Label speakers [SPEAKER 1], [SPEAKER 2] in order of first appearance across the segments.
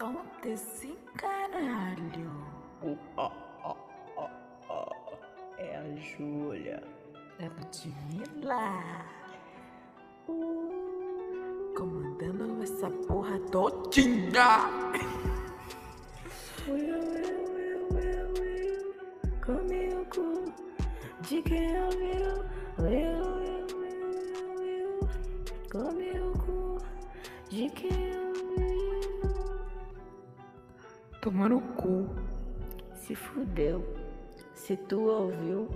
[SPEAKER 1] Solta esse caralho.
[SPEAKER 2] É a Júlia.
[SPEAKER 1] É Ludmilla. Comandando essa porra todinha.
[SPEAKER 2] Comigo. De quem eu viu?
[SPEAKER 1] Toma no cu.
[SPEAKER 2] Se fudeu. Se tu ouviu,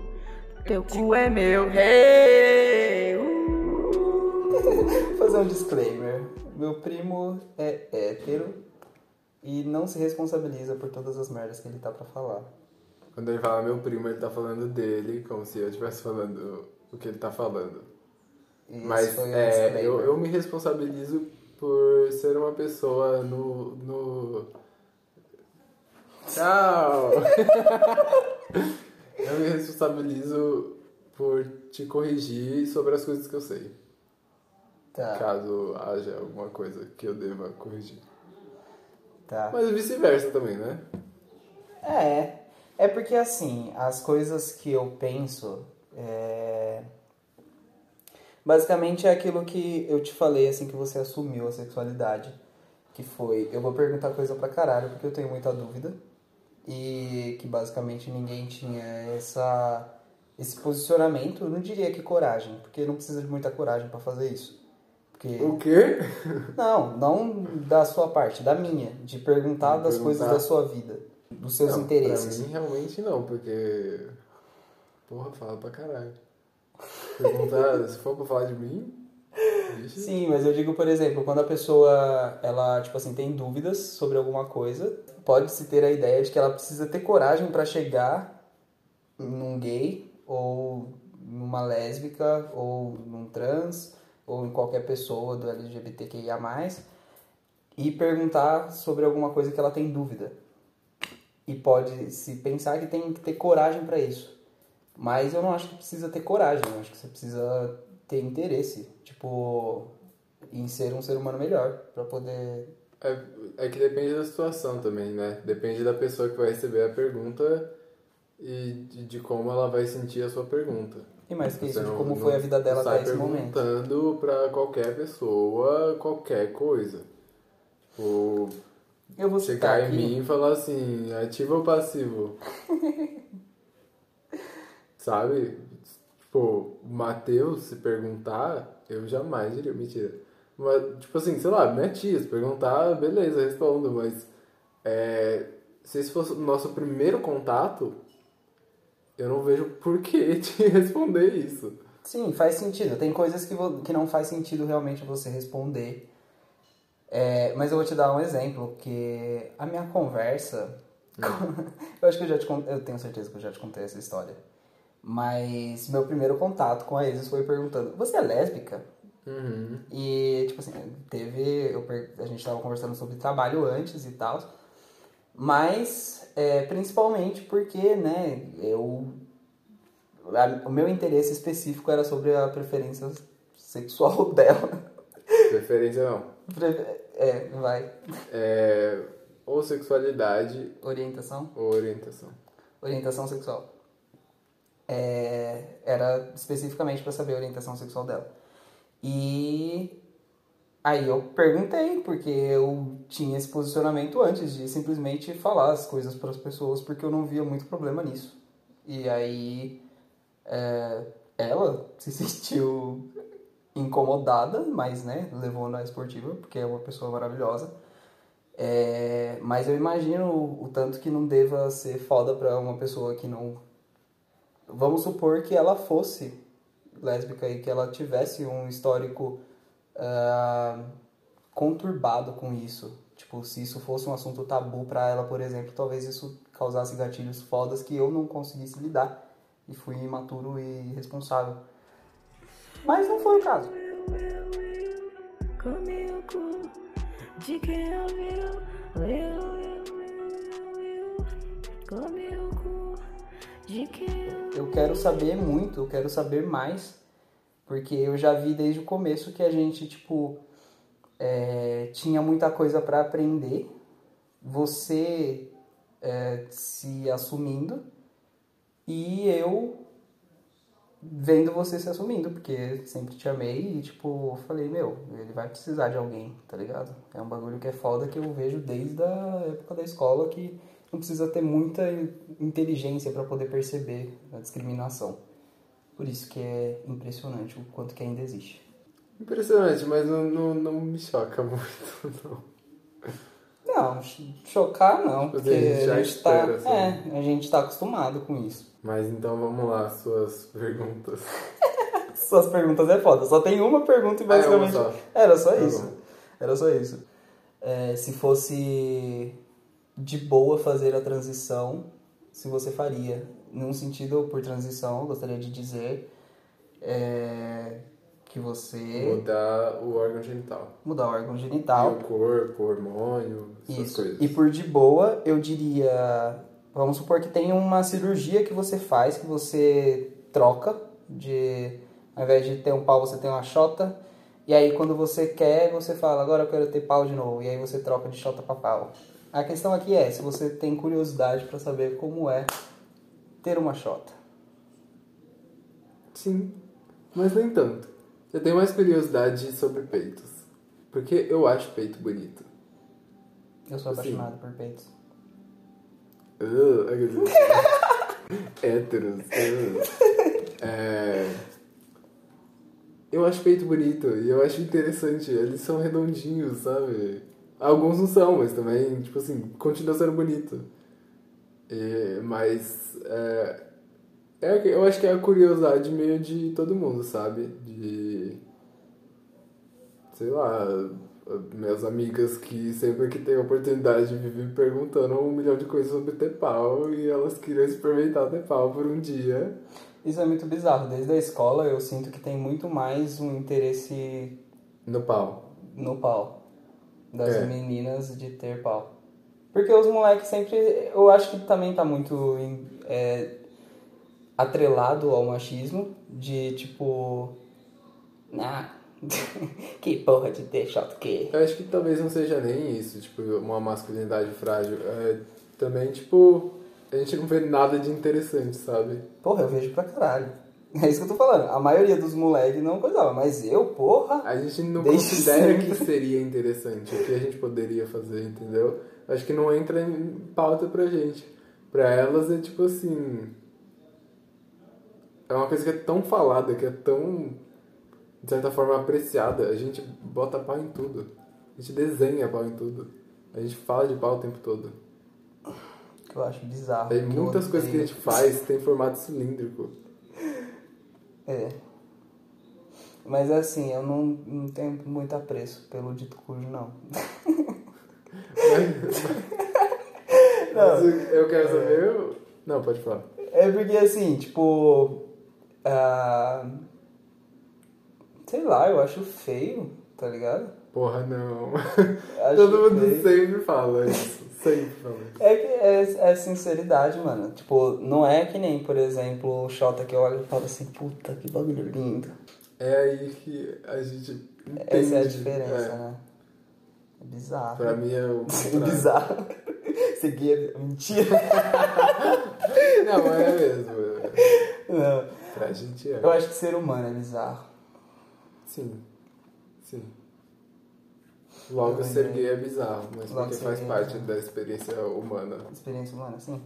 [SPEAKER 1] Teu cu é meu. Hey!
[SPEAKER 3] Vou fazer um disclaimer. Meu primo é hétero e não se responsabiliza por todas as merdas que ele tá pra falar.
[SPEAKER 4] Quando ele fala meu primo, ele tá falando dele, como se eu estivesse falando o que ele tá falando.
[SPEAKER 3] E
[SPEAKER 4] Mas
[SPEAKER 3] um
[SPEAKER 4] é, eu, eu me responsabilizo por ser uma pessoa no. no... Tchau! eu me responsabilizo por te corrigir sobre as coisas que eu sei.
[SPEAKER 3] Tá,
[SPEAKER 4] Caso haja alguma coisa que eu deva corrigir.
[SPEAKER 3] tá.
[SPEAKER 4] Mas vice-versa também, né?
[SPEAKER 3] É, é porque assim, as coisas que eu penso, é... basicamente é aquilo que eu te falei assim que você assumiu a sexualidade, que foi, eu vou perguntar coisa pra caralho porque eu tenho muita dúvida e que basicamente ninguém tinha essa esse posicionamento, eu não diria que coragem, porque não precisa de muita coragem pra fazer isso. Porque
[SPEAKER 4] O quê?
[SPEAKER 3] não, não da sua parte, da minha, de perguntar
[SPEAKER 4] De
[SPEAKER 3] das
[SPEAKER 4] perguntar.
[SPEAKER 3] coisas da sua vida, dos seus
[SPEAKER 4] Não,
[SPEAKER 3] interesses.
[SPEAKER 4] Pra mim, realmente não, porque. Porra, fala pra caralho. Perguntar, se for pra falar de mim.
[SPEAKER 3] Sim, mas eu digo, por exemplo, quando a pessoa, ela, tipo assim, tem dúvidas sobre alguma coisa, pode-se ter a ideia de que ela precisa ter coragem pra chegar num gay, ou numa lésbica, ou num trans, ou em qualquer pessoa do LGBTQIA+, e perguntar sobre alguma coisa que ela tem dúvida. E pode se pensar que tem que ter coragem pra isso. Mas eu não acho que precisa ter coragem, eu acho que você precisa ter interesse, tipo, em ser um ser humano melhor, pra poder.
[SPEAKER 4] É, é que depende da situação também, né? Depende da pessoa que vai receber a pergunta e de, de como ela vai sentir a sua pergunta.
[SPEAKER 3] E mais que isso, de
[SPEAKER 4] não-
[SPEAKER 3] como
[SPEAKER 4] não
[SPEAKER 3] foi a vida dela até esse momento.
[SPEAKER 4] perguntando pra qualquer pessoa qualquer coisa. Tipo,
[SPEAKER 3] Eu vou
[SPEAKER 4] chegar em
[SPEAKER 3] aqui.
[SPEAKER 4] mim e falar assim, ativo ou passivo? Sabe? Tipo, o Matheus, se perguntar, eu jamais diria, mentira. Mas, tipo assim, sei lá, minha tia, se perguntar, beleza, respondo, mas é, se esse fosse o nosso primeiro contato, eu não vejo por que te responder isso.
[SPEAKER 3] Sim, faz sentido. Tem coisas que, que não faz sentido realmente você responder. É, mas eu vou te dar um exemplo, que a minha conversa. eu acho que eu já te contei, eu tenho certeza que eu já te contei essa história. Mas meu primeiro contato com a Isis foi perguntando: Você é lésbica?
[SPEAKER 4] Uhum.
[SPEAKER 3] E, tipo assim, teve. Eu, a gente tava conversando sobre trabalho antes e tal. Mas, é, principalmente porque, né, eu. a- o meu interesse específico era sobre a preferência sexual dela.
[SPEAKER 4] Preferência não.
[SPEAKER 3] Pre- É, vai.
[SPEAKER 4] É, ou sexualidade
[SPEAKER 3] Orientação?
[SPEAKER 4] ou orientação.
[SPEAKER 3] Orientação sexual. É, era especificamente para saber a orientação sexual dela. E aí eu perguntei, porque eu tinha esse posicionamento antes de simplesmente falar as coisas para as pessoas, porque eu não via muito problema nisso. E aí é, ela se sentiu incomodada, mas né, levou na esportiva, porque é uma pessoa maravilhosa. É, mas eu imagino o, tanto que não deva ser foda pra uma pessoa que não. Vamos supor que ela fosse lésbica e que ela tivesse um histórico ah, conturbado com isso. Tipo, se isso fosse um assunto tabu pra ela, por exemplo, talvez isso causasse gatilhos fodas que eu não conseguisse lidar. E fui imaturo e irresponsável. Mas não foi o caso.
[SPEAKER 2] Comigo. Eu
[SPEAKER 3] quero saber muito, eu quero saber mais, porque eu já vi desde o começo que a gente, tipo, é, tinha muita coisa pra aprender você é, se assumindo e eu vendo você se assumindo, porque sempre te amei e, tipo, falei, meu, ele vai precisar de alguém, tá ligado? É um bagulho que é foda que eu vejo desde a época da escola que não precisa ter muita inteligência para poder perceber a discriminação. Por isso que é impressionante o quanto que ainda existe.
[SPEAKER 4] Impressionante, mas não, não, não me choca muito, não.
[SPEAKER 3] Não, ch- chocar não, porque
[SPEAKER 4] a gente já
[SPEAKER 3] a gente tá,
[SPEAKER 4] espera, assim.
[SPEAKER 3] é, a gente tá acostumado com isso.
[SPEAKER 4] Mas então vamos lá, suas perguntas.
[SPEAKER 3] Suas perguntas é foda. Só tem uma pergunta e
[SPEAKER 4] Ah, é
[SPEAKER 3] basicamente.
[SPEAKER 4] só.
[SPEAKER 3] Era só
[SPEAKER 4] Tá
[SPEAKER 3] isso.
[SPEAKER 4] bom.
[SPEAKER 3] Era só isso. É, se fosse de boa fazer a transição, se você faria. Num sentido, por transição, eu gostaria de dizer é, que você
[SPEAKER 4] Mudar o órgão genital.
[SPEAKER 3] mudar o órgão
[SPEAKER 4] E
[SPEAKER 3] genital.
[SPEAKER 4] o corpo, o hormônio, essas
[SPEAKER 3] Isso.
[SPEAKER 4] coisas.
[SPEAKER 3] E por de boa, eu diria. Vamos supor que tem uma cirurgia que você faz, que você troca de. Ao invés de ter um pau, você tem uma xota. E aí quando você quer, você fala, agora eu quero ter pau de novo. E aí você troca de xota pra pau. A questão aqui é se você tem curiosidade pra saber como é ter uma xota.
[SPEAKER 4] Sim, mas nem tanto. Eu tenho mais curiosidade sobre peitos. Porque eu acho peito bonito.
[SPEAKER 3] Eu sou
[SPEAKER 4] Assim.
[SPEAKER 3] apaixonado por peitos.
[SPEAKER 4] Uh, Héteros. uh. É... Eu acho peito bonito e eu acho interessante. Eles são redondinhos, sabe? Alguns não são, mas também, tipo assim, continua sendo bonito. E- mas é, é, eu acho que é a curiosidade meio de todo mundo, sabe? De. Sei lá, minhas amigas que sempre que tem oportunidade vivem perguntando um milhão de coisas sobre ter pau e elas queriam experimentar ter pau por um dia.
[SPEAKER 3] Isso é muito bizarro. Desde a escola eu sinto que tem muito mais um interesse
[SPEAKER 4] No pau.
[SPEAKER 3] no pau das
[SPEAKER 4] É.
[SPEAKER 3] meninas de ter pau. Porque os moleques sempre. Eu acho que também tá muito é, atrelado ao machismo, de tipo. Ah, que porra de ter shot que.
[SPEAKER 4] Eu acho que talvez não seja nem isso, tipo, uma masculinidade frágil. É também, tipo, a gente não vê nada de interessante, sabe?
[SPEAKER 3] Porra, eu vejo pra caralho. É isso que eu tô falando. A maioria dos moleques não coisava, mas eu, porra.
[SPEAKER 4] A gente não considera
[SPEAKER 3] sempre.
[SPEAKER 4] que seria interessante, o que a gente poderia fazer, entendeu? Acho que não entra em pauta pra gente. Pra elas é tipo assim. É uma coisa que é tão falada, que é tão, de certa forma, apreciada. A gente bota pau em tudo. A gente desenha pau em tudo. A gente fala de pau o tempo todo.
[SPEAKER 3] Eu acho bizarro.
[SPEAKER 4] Tem muitas coisas que a gente faz tem formato cilíndrico.
[SPEAKER 3] É. Mas assim, eu não, não tenho muito apreço pelo dito cujo, não.
[SPEAKER 4] Mas eu- eu quero saber. Não, pode falar.
[SPEAKER 3] É porque assim, tipo. ah, sei lá, eu acho feio, tá ligado?
[SPEAKER 4] Porra, não. Todo mundo
[SPEAKER 3] feio.
[SPEAKER 4] sempre fala isso. Fala.
[SPEAKER 3] É que é, é sinceridade, mano. Tipo, não é que nem, por exemplo, o Xota que eu olho e falo assim, puta, que bagulho lindo.
[SPEAKER 4] É aí que a gente entende.
[SPEAKER 3] Essa é a diferença,
[SPEAKER 4] É.
[SPEAKER 3] né? É bizarro.
[SPEAKER 4] Pra mim é o
[SPEAKER 3] É
[SPEAKER 4] contrário.
[SPEAKER 3] bizarro. Seguir é mentira.
[SPEAKER 4] Não, é mesmo.
[SPEAKER 3] Não.
[SPEAKER 4] Pra gente é.
[SPEAKER 3] Eu acho que ser humano é bizarro.
[SPEAKER 4] Sim. Logo,
[SPEAKER 3] Eu
[SPEAKER 4] ser
[SPEAKER 3] entendi.
[SPEAKER 4] gay é bizarro, mas
[SPEAKER 3] Logo
[SPEAKER 4] porque faz
[SPEAKER 3] é
[SPEAKER 4] parte da experiência humana.
[SPEAKER 3] Experiência humana, sim.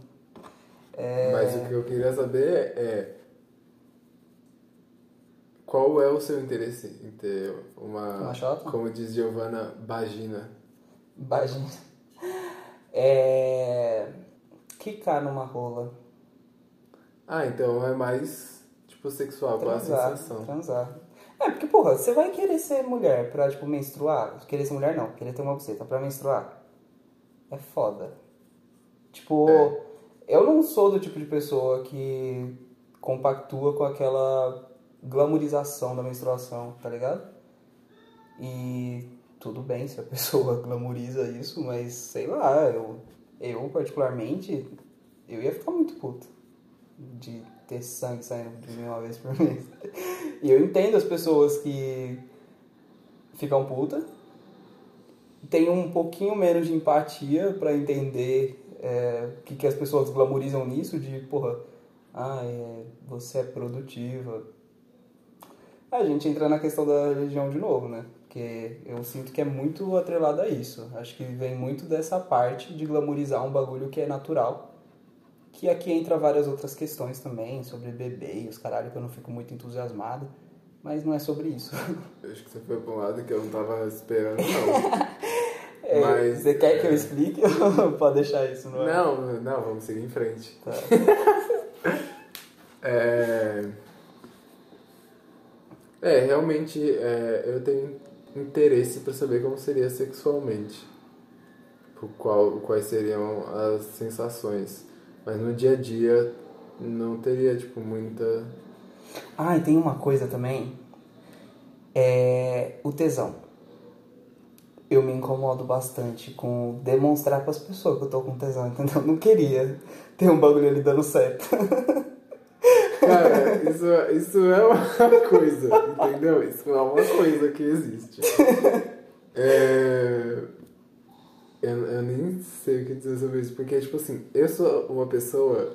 [SPEAKER 3] É...
[SPEAKER 4] Mas o que eu queria saber é. Qual é o seu interesse em ter uma.
[SPEAKER 3] Uma chota?
[SPEAKER 4] Como diz Giovanna, vagina?
[SPEAKER 3] Vagina. É. Quicar numa rola.
[SPEAKER 4] Ah, então é mais, tipo, sexual, com a
[SPEAKER 3] Transar.
[SPEAKER 4] sensação.
[SPEAKER 3] Transar. É, porque, porra, você vai querer ser mulher pra, tipo, menstruar? Querer ser mulher não, querer ter uma buceta pra menstruar. É foda. Tipo,
[SPEAKER 4] É.
[SPEAKER 3] eu não sou do tipo de pessoa que compactua com aquela glamorização da menstruação, tá ligado? E tudo bem se a pessoa glamoriza isso, mas sei lá, eu, eu particularmente, eu ia ficar muito puto de ter sangue saindo de mim uma vez por mês. E eu entendo as pessoas que ficam puta tenho um pouquinho menos de empatia pra entender é, o que, que as pessoas glamorizam nisso, de, porra, ah, é, você é produtiva. A gente entra na questão da religião de novo, né? Porque eu sinto que é muito atrelado a isso. Acho que vem muito dessa parte de glamorizar um bagulho que é natural. Que aqui entra várias outras questões também, sobre bebê e os caralho, que eu não fico muito entusiasmado. Mas não é sobre isso.
[SPEAKER 4] Acho que você foi pra um lado que eu não tava esperando, não.
[SPEAKER 3] É,
[SPEAKER 4] Mas,
[SPEAKER 3] você quer que eu
[SPEAKER 4] é.
[SPEAKER 3] explique ou pode deixar isso no?
[SPEAKER 4] Não, não, vamos seguir em frente.
[SPEAKER 3] Tá.
[SPEAKER 4] É, é realmente é, eu tenho interesse pra saber como seria sexualmente. Qual, quais seriam as sensações. Mas no dia a dia não teria, tipo, muita.
[SPEAKER 3] Ah, e tem uma coisa também. É o tesão. Eu me incomodo bastante com demonstrar para as pessoas que eu tô com tesão, entendeu? Eu não queria ter um bagulho ali dando certo.
[SPEAKER 4] Cara, isso, isso é uma coisa, entendeu? Isso é uma coisa que existe. É, eu, eu nem sei o que dizer sobre isso, porque, tipo assim, eu sou uma pessoa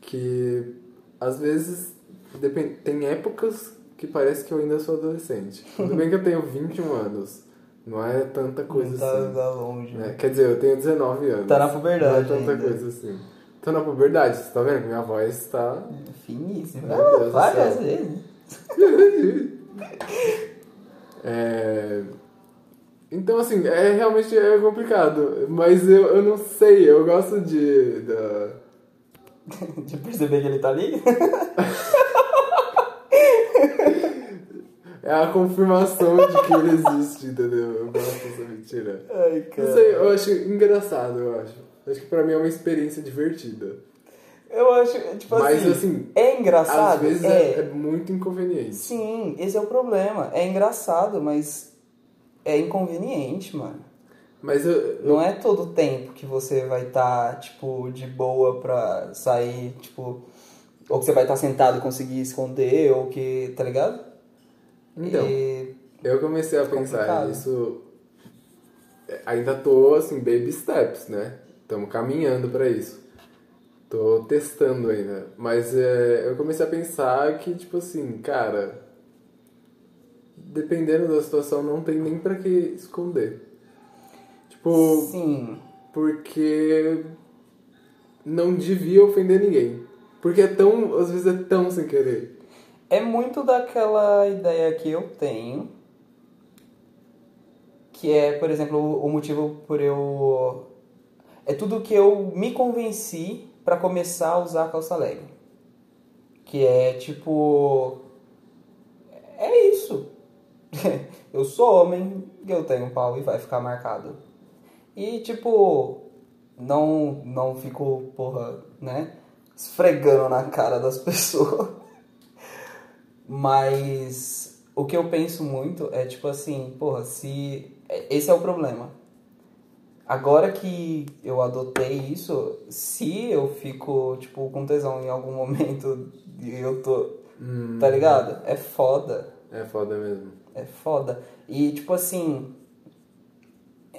[SPEAKER 4] que, às vezes, depende, tem épocas que parece que eu ainda sou adolescente. Tudo bem que eu tenho 21 anos, não é tanta coisa
[SPEAKER 3] Não tá,
[SPEAKER 4] assim.
[SPEAKER 3] tá longe.
[SPEAKER 4] né? Quer dizer, eu tenho 19 anos.
[SPEAKER 3] Tá na puberdade
[SPEAKER 4] Não é tanta
[SPEAKER 3] ainda.
[SPEAKER 4] coisa assim. Tô na puberdade, você tá vendo? Minha voz tá. Meu Deus do
[SPEAKER 3] Várias vezes.
[SPEAKER 4] É... Então, assim, é realmente é complicado. Mas eu, eu não sei, eu gosto de. Da...
[SPEAKER 3] De perceber que ele tá ali?
[SPEAKER 4] É a confirmação de que ele existe, entendeu? Eu gosto dessa mentira.
[SPEAKER 3] Ai, cara.
[SPEAKER 4] Não sei, eu acho engraçado, eu acho. Acho que pra mim é uma experiência divertida.
[SPEAKER 3] Eu acho, tipo
[SPEAKER 4] Mas,
[SPEAKER 3] assim,
[SPEAKER 4] assim,
[SPEAKER 3] é engraçado.
[SPEAKER 4] Às vezes é, é muito inconveniente.
[SPEAKER 3] Sim, esse é o problema. É engraçado, mas é inconveniente, mano.
[SPEAKER 4] Mas eu, eu-
[SPEAKER 3] Não é todo tempo que você vai estar, tipo, de boa pra sair, tipo... Ou que você vai estar sentado e conseguir esconder, ou que... Tá ligado?
[SPEAKER 4] Então.
[SPEAKER 3] E-
[SPEAKER 4] Eu comecei a pensar nisso. é, Ainda tô assim, baby steps, né? Estamos caminhando pra isso. Tô testando ainda. Mas é, eu comecei a pensar que, tipo assim, cara. Dependendo da situação, não tem nem pra que esconder. Tipo,
[SPEAKER 3] Sim.
[SPEAKER 4] porque não devia ofender ninguém. Porque é tão, às vezes é tão sem querer.
[SPEAKER 3] É muito daquela ideia que eu tenho, que é, por exemplo, o motivo por eu. É tudo que eu me convenci pra começar a usar a calça leg. Que é tipo. É isso. eu sou homem, eu tenho pau e vai ficar marcado. E tipo. Não, não fico, porra, né? Esfregando na cara das pessoas. Mas o que eu penso muito é tipo assim, porra, se. Esse é o problema. Agora que eu adotei isso, se eu fico, tipo, com tesão em algum momento e eu tô. Tá ligado? É foda.
[SPEAKER 4] É foda mesmo.
[SPEAKER 3] É foda. E, tipo assim.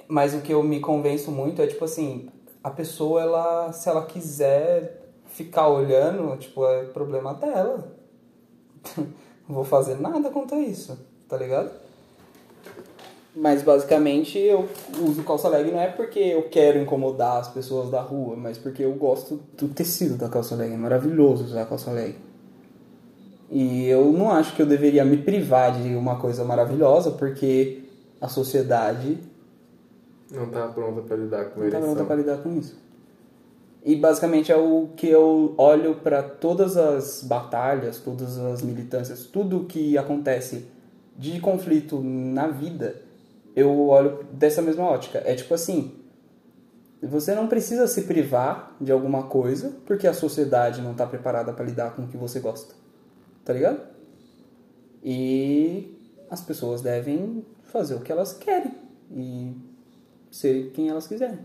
[SPEAKER 3] Mas o que eu me convenço muito é, tipo assim, a pessoa, ela, se ela quiser ficar olhando, tipo, é problema dela. Não vou fazer nada contra isso, tá ligado? Mas basicamente eu uso calça leg não é porque eu quero incomodar as pessoas da rua, mas porque eu gosto do tecido da calça leg. É maravilhoso usar calça leg. E eu não acho que eu deveria me privar de uma coisa maravilhosa, porque a sociedade
[SPEAKER 4] Não tá pronta pra lidar com
[SPEAKER 3] não tá pronta para lidar com isso. E basicamente é o que eu olho para todas as batalhas, todas as militâncias, tudo que acontece de conflito na vida, eu olho dessa mesma ótica. É tipo assim, você não precisa se privar de alguma coisa porque a sociedade não está preparada para lidar com o que você gosta. Tá ligado? E as pessoas devem fazer o que elas querem e ser quem elas quiserem.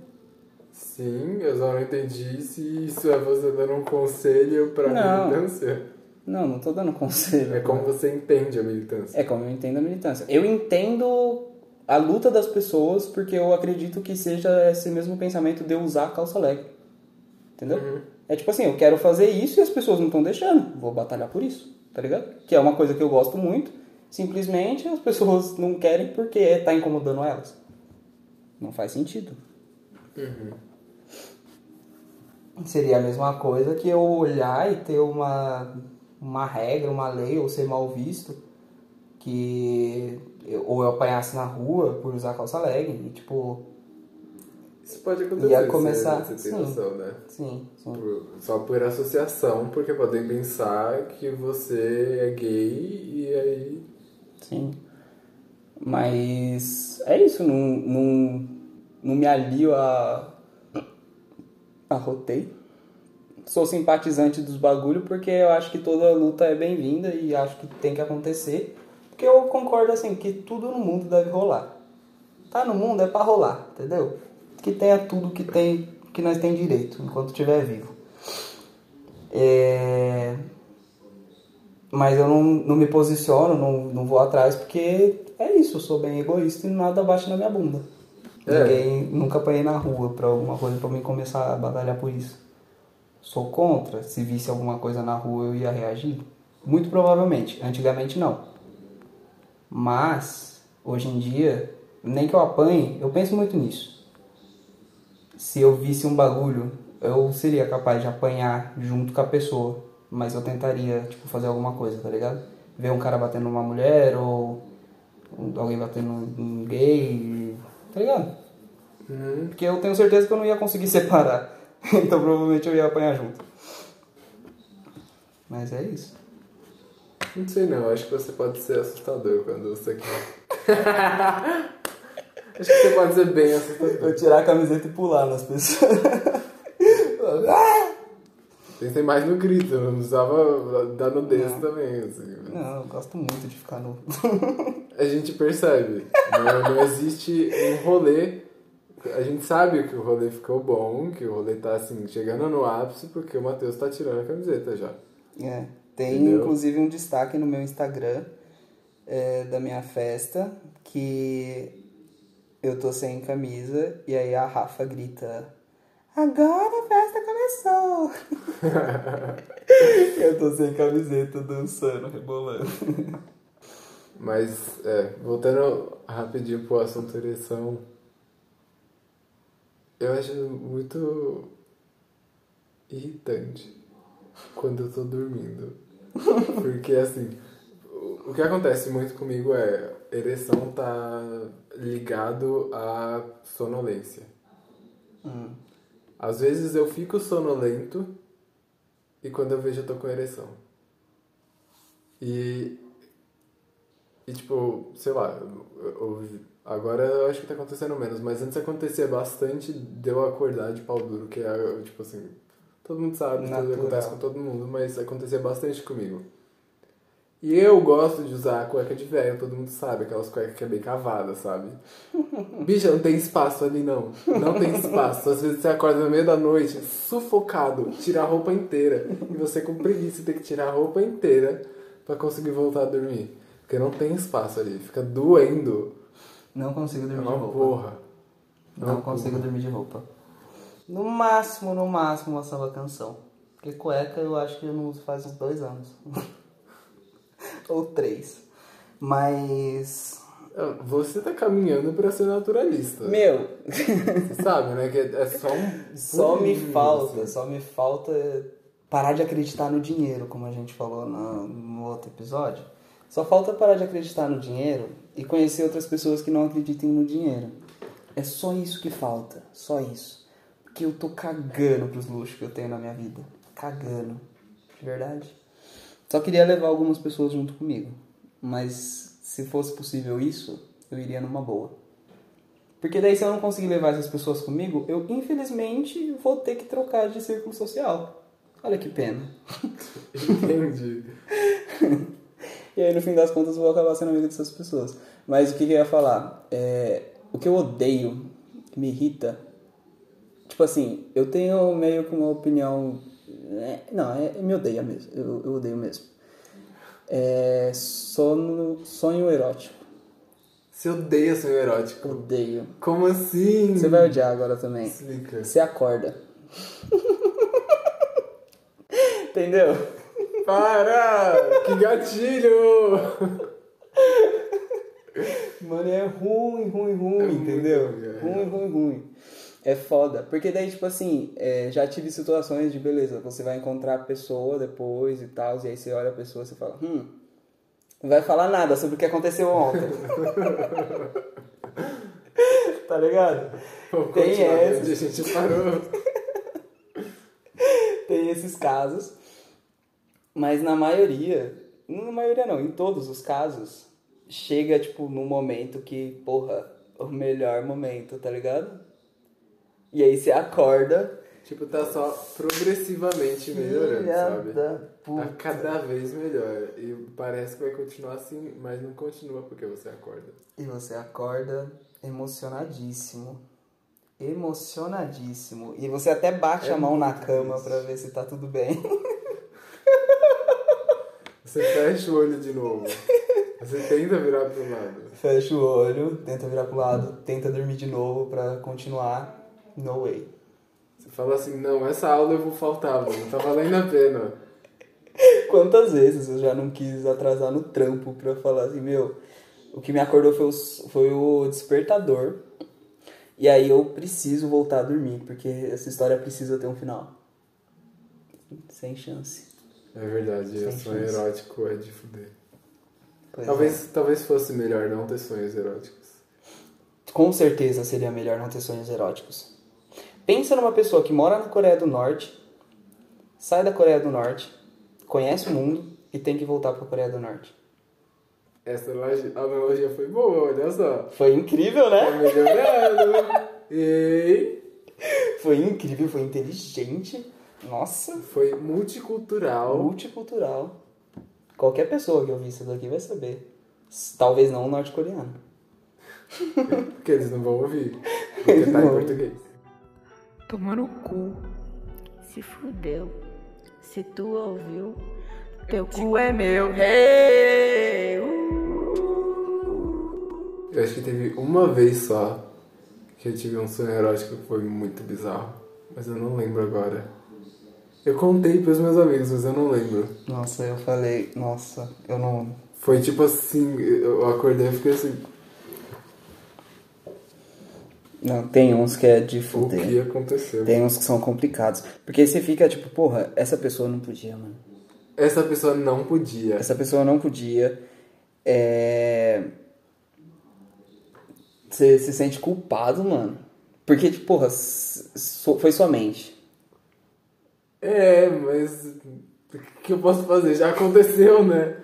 [SPEAKER 4] Sim, eu só não entendi se isso é você dando um conselho pra
[SPEAKER 3] Não.
[SPEAKER 4] militância.
[SPEAKER 3] Não, não tô dando conselho.
[SPEAKER 4] É como você entende a militância.
[SPEAKER 3] É como eu entendo a militância. Eu entendo a luta das pessoas, porque eu acredito que seja esse mesmo pensamento de eu usar a calça leg. Entendeu? É tipo assim, eu quero fazer isso e as pessoas não estão deixando. Vou batalhar por isso, tá ligado? Que é uma coisa que eu gosto muito. Simplesmente as pessoas não querem porque tá incomodando elas. Não faz sentido. Seria a mesma coisa que eu olhar e ter uma, uma regra, uma lei, ou ser mal visto, que ou eu apanhasse na rua por usar calça legging, e tipo,
[SPEAKER 4] Isso pode acontecer.
[SPEAKER 3] Ia começar-
[SPEAKER 4] Você, você tem
[SPEAKER 3] sim.
[SPEAKER 4] noção, né?
[SPEAKER 3] sim, sim.
[SPEAKER 4] Por- só por associação, porque podem pensar que você é gay e aí.
[SPEAKER 3] Sim. Mas é isso, não, não, não me alio a, a roteio. Sou simpatizante dos bagulho porque eu acho que toda luta é bem-vinda e acho que tem que acontecer. Porque eu concordo assim, que tudo no mundo deve rolar. Tá no mundo é pra rolar, entendeu? Que tenha tudo que tem que nós tem direito enquanto estiver vivo. É... Mas eu não, não me posiciono, não, não vou atrás, porque é isso, eu sou bem egoísta e nada bate na minha bunda.
[SPEAKER 4] É.
[SPEAKER 3] Ninguém, nunca apanhei na rua pra alguma coisa pra mim começar a batalhar por isso. Sou contra, se visse alguma coisa na rua eu ia reagir? Muito provavelmente, antigamente não. Mas, hoje em dia, nem que eu apanhe, eu penso muito nisso. Se eu visse um bagulho, eu seria capaz de apanhar junto com a pessoa, mas eu tentaria, tipo, fazer alguma coisa, tá ligado? Ver um cara batendo numa mulher ou alguém batendo num gay, tá ligado? Porque eu tenho certeza que eu não ia conseguir separar. então provavelmente eu ia apanhar junto. Mas é isso.
[SPEAKER 4] Não sei não, acho que você pode ser assustador quando você quer. acho que você pode ser bem assustador.
[SPEAKER 3] Eu tirar a camiseta e pular nas pessoas.
[SPEAKER 4] Pensei mais no grito, eu não precisava dar nudez também. Assim.
[SPEAKER 3] Não, eu gosto muito de ficar no.
[SPEAKER 4] A gente percebe. Não, não existe um rolê. A gente sabe que o rolê ficou bom, que o rolê tá assim, chegando no ápice, porque o Matheus tá tirando a camiseta já.
[SPEAKER 3] É, tem
[SPEAKER 4] Entendeu?
[SPEAKER 3] inclusive um destaque no meu Instagram é, da minha festa que eu tô sem camisa e aí a Rafa grita: Agora a festa começou! eu tô sem camiseta dançando, rebolando.
[SPEAKER 4] Mas, é, voltando rapidinho pro assunto ereção, eu acho muito irritante quando eu tô dormindo. Porque, assim, o o que acontece muito comigo é ereção tá ligado à sonolência. Às vezes eu fico sonolento e quando eu vejo eu tô com ereção. E e tipo, sei lá, eu- eu- agora eu acho que tá acontecendo menos, mas antes acontecia bastante de eu acordar de pau duro, que é tipo assim, todo mundo sabe, tudo acontece com todo mundo, mas acontecia bastante comigo. E eu gosto de usar a cueca de velho, todo mundo sabe, aquelas cuecas que é bem cavada, sabe? Bicha, não tem espaço ali não. Não tem espaço. Às vezes você acorda no meio da noite, sufocado, tira a roupa inteira. E você com preguiça tem que tirar a roupa inteira pra conseguir voltar a dormir. Porque não tem espaço ali, fica doendo.
[SPEAKER 3] Não consigo
[SPEAKER 4] É
[SPEAKER 3] dormir de
[SPEAKER 4] uma
[SPEAKER 3] roupa.
[SPEAKER 4] porra.
[SPEAKER 3] Não
[SPEAKER 4] Uma
[SPEAKER 3] consigo
[SPEAKER 4] porra.
[SPEAKER 3] dormir de roupa. No máximo, no máximo, uma samba canção. Porque cueca eu acho que eu não uso faz uns dois anos. Ou três. Mas.
[SPEAKER 4] Ah, Você tá caminhando pra ser naturalista.
[SPEAKER 3] Meu,
[SPEAKER 4] Você sabe, né? Que é só um.
[SPEAKER 3] só me
[SPEAKER 4] pulinho,
[SPEAKER 3] falta,
[SPEAKER 4] assim.
[SPEAKER 3] só me falta parar de acreditar no dinheiro, como a gente falou no, no outro episódio. Só falta parar de acreditar no dinheiro e conhecer outras pessoas que não acreditem no dinheiro. É só isso que falta, só isso. Porque eu tô cagando pros luxos que eu tenho na minha vida. Cagando. De verdade. Só queria levar algumas pessoas junto comigo. Mas se fosse possível isso, eu iria numa boa. Porque daí se eu não conseguir levar essas pessoas comigo, eu infelizmente vou ter que trocar de círculo social. Olha que pena.
[SPEAKER 4] Entendi.
[SPEAKER 3] E aí no fim das contas eu vou acabar sendo amigo dessas pessoas. Mas o que, que eu ia falar? É, o que eu odeio, que me irrita, tipo assim, eu tenho meio que uma opinião. É, não, é, me odeia mesmo. Eu, eu odeio mesmo. É sono, sonho erótico.
[SPEAKER 4] Você odeia sonho erótico.
[SPEAKER 3] Odeio.
[SPEAKER 4] Como assim?
[SPEAKER 3] Você vai odiar agora também.
[SPEAKER 4] Explica.
[SPEAKER 3] Você acorda. Entendeu?
[SPEAKER 4] Para! Que gatilho!
[SPEAKER 3] Mano, é ruim, ruim, ruim,
[SPEAKER 4] É
[SPEAKER 3] entendeu?
[SPEAKER 4] ruim,
[SPEAKER 3] ruim, ruim. É foda. Porque daí, tipo assim, é, já tive situações de beleza, você vai encontrar a pessoa depois e tal, e aí você olha a pessoa e você fala, hum, não vai falar nada sobre o que aconteceu ontem. tá ligado? Tem essa.
[SPEAKER 4] onde a gente parou.
[SPEAKER 3] Tem esses casos. Mas na maioria, na maioria não, em todos os casos, chega, tipo, num momento que, porra, o melhor momento, tá ligado? E aí você acorda.
[SPEAKER 4] Tipo, tá só progressivamente melhorando, sabe? Tá
[SPEAKER 3] puta.
[SPEAKER 4] cada vez melhor. E parece que vai continuar assim, mas não continua porque você acorda.
[SPEAKER 3] E você acorda emocionadíssimo. Emocionadíssimo. E você até bate
[SPEAKER 4] É
[SPEAKER 3] a mão na cama
[SPEAKER 4] triste.
[SPEAKER 3] pra ver se tá tudo bem.
[SPEAKER 4] Você fecha o olho de novo. Você tenta virar pro lado.
[SPEAKER 3] Fecha o olho, tenta virar pro lado, tenta dormir de novo pra continuar. No way.
[SPEAKER 4] Você fala assim, não, essa aula eu vou faltar, mano. Tá valendo a pena.
[SPEAKER 3] Quantas vezes eu já não quis atrasar no trampo pra falar assim, meu, o que me acordou foi o, foi o despertador. E aí eu preciso voltar a dormir, porque essa história precisa ter um final. Sem chance.
[SPEAKER 4] É verdade,
[SPEAKER 3] Sem
[SPEAKER 4] sonho
[SPEAKER 3] chance.
[SPEAKER 4] erótico é de fuder.
[SPEAKER 3] Pois
[SPEAKER 4] Talvez, talvez fosse melhor não ter sonhos eróticos.
[SPEAKER 3] é. Com certeza seria melhor não ter sonhos eróticos. Pensa numa pessoa que mora na Coreia do Norte, sai da Coreia do Norte, conhece o mundo e tem que voltar pra Coreia do Norte.
[SPEAKER 4] Essa analogia- foi boa, olha só.
[SPEAKER 3] Foi incrível, né?
[SPEAKER 4] melhorando. E
[SPEAKER 3] Foi incrível, foi inteligente. Nossa.
[SPEAKER 4] foi multicultural.
[SPEAKER 3] multicultural. Qualquer pessoa que ouvir isso daqui vai saber. Talvez não o norte-coreano.
[SPEAKER 4] Porque eles não vão ouvir. Porque tá em português.
[SPEAKER 2] Toma no cu. Se fudeu. Se tu ouviu, teu cu
[SPEAKER 1] Cu é meu rei.
[SPEAKER 4] Eu acho que teve uma vez só que eu tive um sonho erótico que foi muito bizarro. Mas eu não lembro agora. Eu contei pros meus amigos, mas eu não lembro.
[SPEAKER 3] Nossa, eu falei, nossa, eu não.
[SPEAKER 4] Foi tipo assim, eu acordei e fiquei assim,
[SPEAKER 3] Não, tem uns que é de
[SPEAKER 4] o
[SPEAKER 3] fuder.
[SPEAKER 4] que aconteceu?
[SPEAKER 3] Tem uns que são complicados. Porque você fica tipo, porra, essa pessoa não podia, mano.
[SPEAKER 4] Essa pessoa não podia.
[SPEAKER 3] Essa pessoa não podia. É. Você se sente culpado, mano. Porque, tipo, porra, s- so- foi sua mente.
[SPEAKER 4] É, mas o que eu posso fazer? Já aconteceu, né?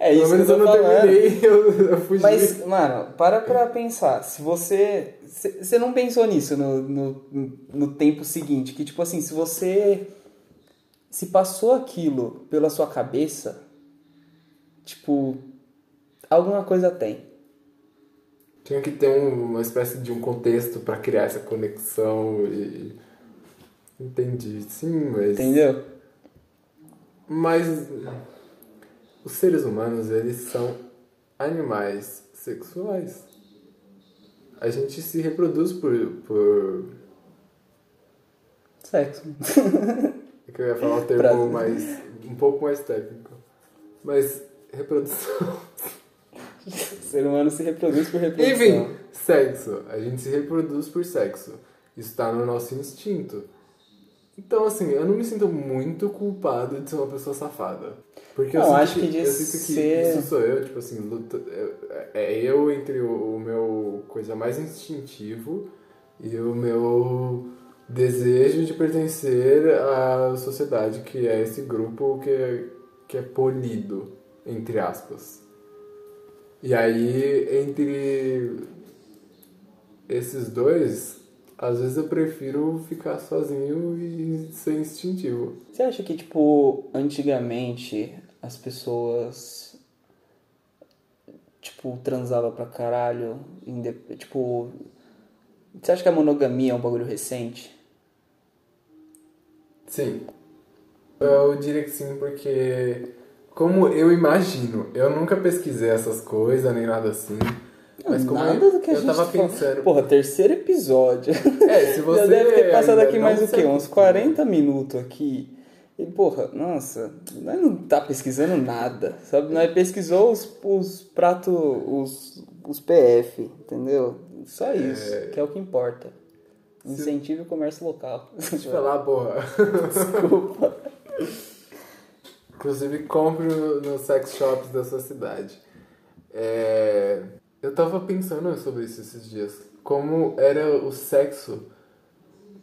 [SPEAKER 3] É
[SPEAKER 4] Pelo
[SPEAKER 3] isso que
[SPEAKER 4] menos
[SPEAKER 3] eu
[SPEAKER 4] eu
[SPEAKER 3] tô
[SPEAKER 4] não
[SPEAKER 3] falando.
[SPEAKER 4] terminei, eu, eu fugi.
[SPEAKER 3] Mas, mano, para pra pensar. Se você. Você não pensou nisso no, no, no tempo seguinte? Que, tipo assim, se você. Se passou aquilo pela sua cabeça, tipo. Alguma coisa tem.
[SPEAKER 4] Tinha que ter um- uma espécie de um contexto pra criar essa conexão e... Entendi, sim, mas...
[SPEAKER 3] Entendeu?
[SPEAKER 4] Mas os seres humanos, eles são animais sexuais. A gente se reproduz por... por...
[SPEAKER 3] Sexo.
[SPEAKER 4] É que eu ia falar um termo mais... um pouco mais técnico. Mas reprodução...
[SPEAKER 3] O ser humano se reproduz por reprodução.
[SPEAKER 4] Enfim, sexo. A gente se reproduz por sexo. Isso tá no nosso instinto. Então, assim, eu não me sinto muito culpado de ser uma pessoa safada. Porque eu
[SPEAKER 3] Não,
[SPEAKER 4] sinto
[SPEAKER 3] acho que de
[SPEAKER 4] eu sinto que
[SPEAKER 3] ser-
[SPEAKER 4] isso sou eu, tipo assim, luta, é, é eu entre o, o meu coisa mais instintivo e o meu desejo de pertencer à sociedade, que é esse grupo que é, que é polido, entre aspas. E aí, entre esses dois, às vezes eu prefiro ficar sozinho e ser instintivo.
[SPEAKER 3] Você acha que, tipo, antigamente as pessoas, tipo, transavam pra caralho? Tipo, você acha que a monogamia é um bagulho recente?
[SPEAKER 4] Sim. Eu diria que sim, porque como eu imagino, eu nunca pesquisei essas coisas nem nada assim, Mas como
[SPEAKER 3] Nada
[SPEAKER 4] eu,
[SPEAKER 3] do que a
[SPEAKER 4] eu
[SPEAKER 3] gente
[SPEAKER 4] tava pensando.
[SPEAKER 3] Porra, terceiro episódio.
[SPEAKER 4] É, se você
[SPEAKER 3] Já deve ter passado aqui mais o quê? Uns
[SPEAKER 4] acostuma.
[SPEAKER 3] 40 minutos aqui. E, porra, nossa, nós não tá pesquisando nada, sabe? Nós pesquisou os, os pratos, os, os PF, entendeu? Só isso, que é o que importa. Incentive o comércio local.
[SPEAKER 4] Deixa eu falar, porra.
[SPEAKER 3] Desculpa.
[SPEAKER 4] Inclusive, compre no- nos sex shops da sua cidade. É, Eu tava pensando sobre isso esses dias. Como era o sexo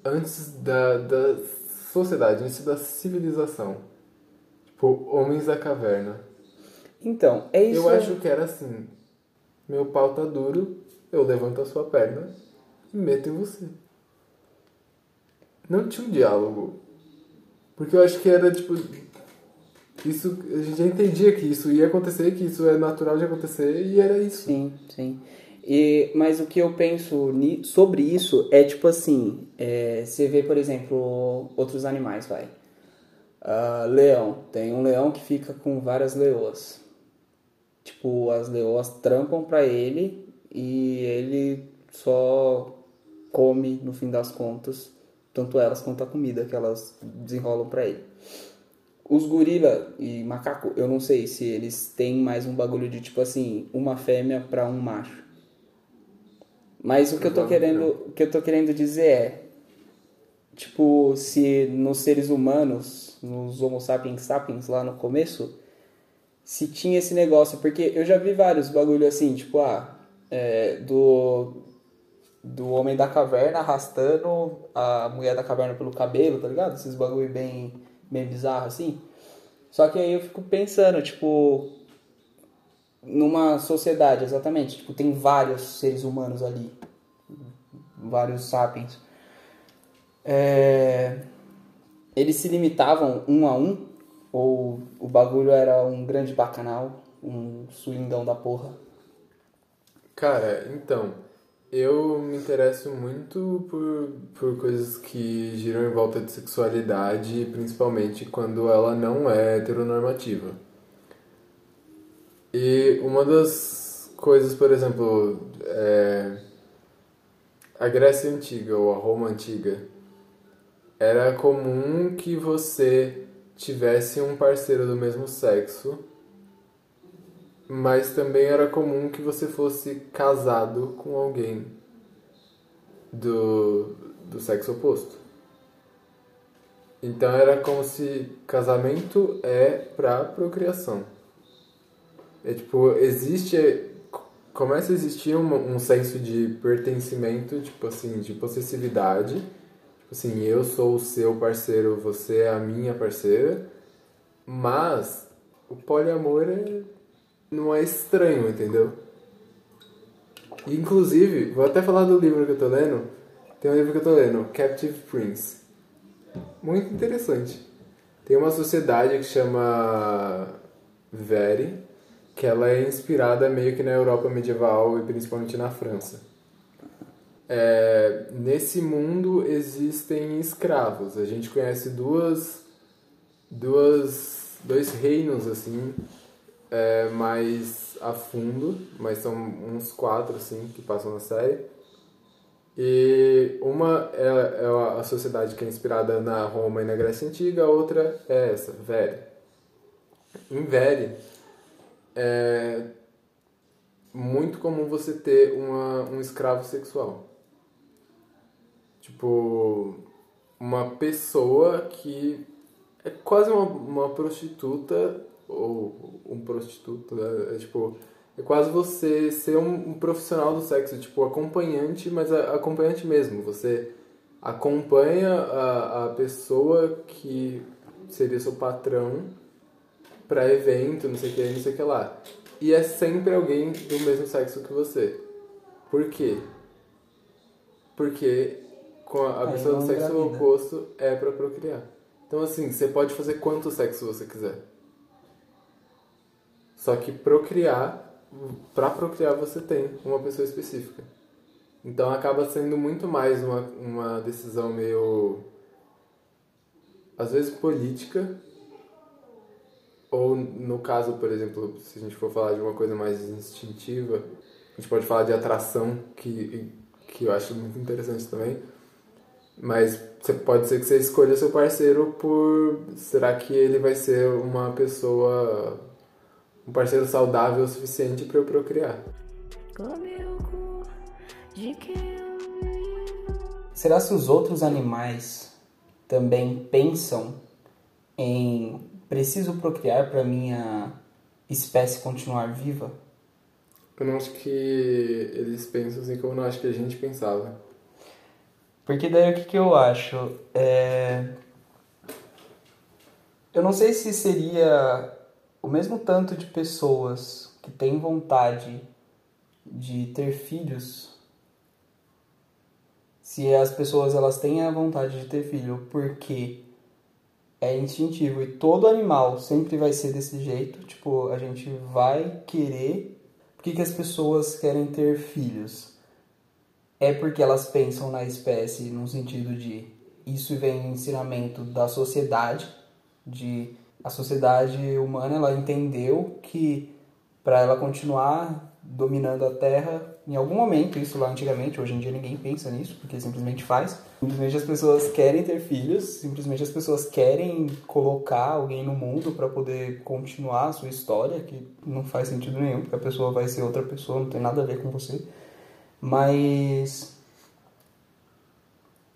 [SPEAKER 4] antes da, da sociedade, antes da civilização. Tipo, homens da caverna.
[SPEAKER 3] Então, é isso.
[SPEAKER 4] Eu acho que era assim. Meu pau tá duro, eu levanto a sua perna e meto em você. Não tinha um diálogo. Porque eu acho que era tipo. Isso, a gente já entendia que isso ia acontecer, que isso é natural de acontecer, e era isso.
[SPEAKER 3] Sim, sim. E, mas o que eu penso sobre isso é tipo assim, é, você vê, por exemplo, outros animais, vai. Ah, leão. Tem um leão que fica com várias leoas. Tipo, as leoas trampam pra ele e ele só come no fim das contas, tanto elas quanto a comida que elas desenrolam pra ele. Os gorila e macaco, eu não sei se eles têm mais um bagulho de tipo assim, uma fêmea pra um macho. Mas o que eu tô querendo, o que eu tô querendo dizer é tipo, se nos seres humanos, nos Homo sapiens sapiens lá no começo, se tinha esse negócio, porque eu já vi vários bagulho assim, tipo, ah, é, do do homem da caverna arrastando a mulher da caverna pelo cabelo, tá ligado? Esses bagulho bem bem bizarro assim. Só que aí eu fico pensando, tipo, numa sociedade, exatamente, tipo, tem vários seres humanos ali, vários sapiens. É, eles se limitavam um a um ou o bagulho era um grande bacanal, um swingão da porra?
[SPEAKER 4] Cara, então, eu me interesso muito por, por coisas que giram em volta de sexualidade, principalmente quando ela não é heteronormativa. E uma das coisas, por exemplo, é, a Grécia Antiga ou a Roma Antiga, era comum que você tivesse um parceiro do mesmo sexo mas também era comum que você fosse casado com alguém do, do sexo oposto. Então era como se casamento é pra procriação. É tipo, existe. Começa a existir um, um senso de pertencimento, tipo assim, de possessividade. Tipo assim, eu sou o seu parceiro, você é a minha parceira. Mas o poliamor é não é estranho, entendeu? Inclusive, vou até falar do livro que eu tô lendo. Tem um livro que eu tô lendo, Captive Prince. Muito interessante. Tem uma sociedade que chama Veri, que ela é inspirada meio que na Europa medieval e principalmente na França. É, nesse mundo existem escravos. A gente conhece duas, duas, dois reinos assim é, mais a fundo, mas são uns quatro assim que passam na série. E uma é, é a sociedade que é inspirada na Roma e na Grécia Antiga, a outra é essa, Vere. Em Vere, é muito comum você ter uma, um escravo sexual. Tipo, uma pessoa que é quase uma, uma prostituta ou um prostituto, né? É, tipo, é quase você ser um, um, profissional do sexo, tipo, acompanhante, mas a, acompanhante mesmo. Você acompanha a, a pessoa que seria seu patrão para evento, não sei o que, não sei o que lá. E é sempre alguém do mesmo sexo que você. Por quê? Porque com a, a pessoa do sexo oposto é para procriar. Então, assim, você pode fazer quanto sexo você quiser. Só que procriar, para procriar você tem uma pessoa específica. Então acaba sendo muito mais uma, uma decisão meio. às vezes política. Ou no caso, por exemplo, se a gente for falar de uma coisa mais instintiva, A gente pode falar de atração, que, que eu acho muito interessante também. Mas você pode ser que você escolha seu parceiro por. Será que ele vai ser uma pessoa. Um parceiro saudável o suficiente para eu procriar?
[SPEAKER 3] Será se os outros animais também pensam em preciso procriar para minha espécie continuar viva?
[SPEAKER 4] Eu não acho que eles pensam assim como eu não acho que a gente pensava.
[SPEAKER 3] Porque daí o que, que eu acho? É... Eu não sei se seria o mesmo tanto de pessoas que têm vontade de ter filhos, se as pessoas elas têm a vontade de ter filho porque é instintivo e todo animal sempre vai ser desse jeito, tipo, a gente vai querer. Por que, que as pessoas querem ter filhos? É porque elas pensam na espécie no sentido de isso vem em ensinamento da sociedade, de a sociedade humana ela entendeu que para ela continuar dominando a Terra, em algum momento, isso lá antigamente, hoje em dia ninguém pensa nisso, porque simplesmente faz. Simplesmente as pessoas querem ter filhos, simplesmente as pessoas querem colocar alguém no mundo para poder continuar a sua história, que não faz sentido nenhum, porque a pessoa vai ser outra pessoa, não tem nada a ver com você. Mas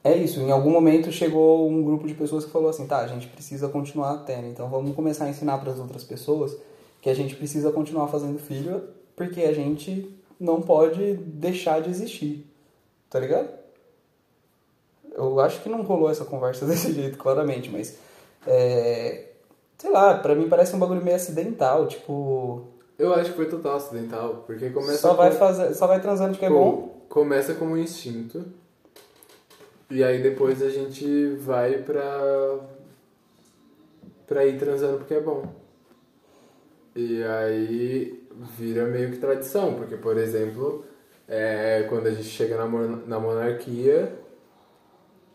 [SPEAKER 3] é isso, em algum momento chegou um grupo de pessoas que falou assim, tá, a gente precisa continuar tendo, então vamos começar a ensinar para as outras pessoas que a gente precisa continuar fazendo filho porque a gente não pode deixar de existir, tá ligado? Eu acho que não rolou essa conversa desse jeito, claramente, mas é, sei lá, pra mim parece um bagulho meio acidental, tipo,
[SPEAKER 4] Eu acho que foi total acidental, porque começa
[SPEAKER 3] só vai
[SPEAKER 4] com-
[SPEAKER 3] fazer, só vai transando de que é
[SPEAKER 4] com-
[SPEAKER 3] bom.
[SPEAKER 4] Começa como um instinto. E aí depois a gente vai pra. pra ir transando porque é bom. E aí vira meio que tradição, porque, por exemplo, é, quando a gente chega na, na monarquia,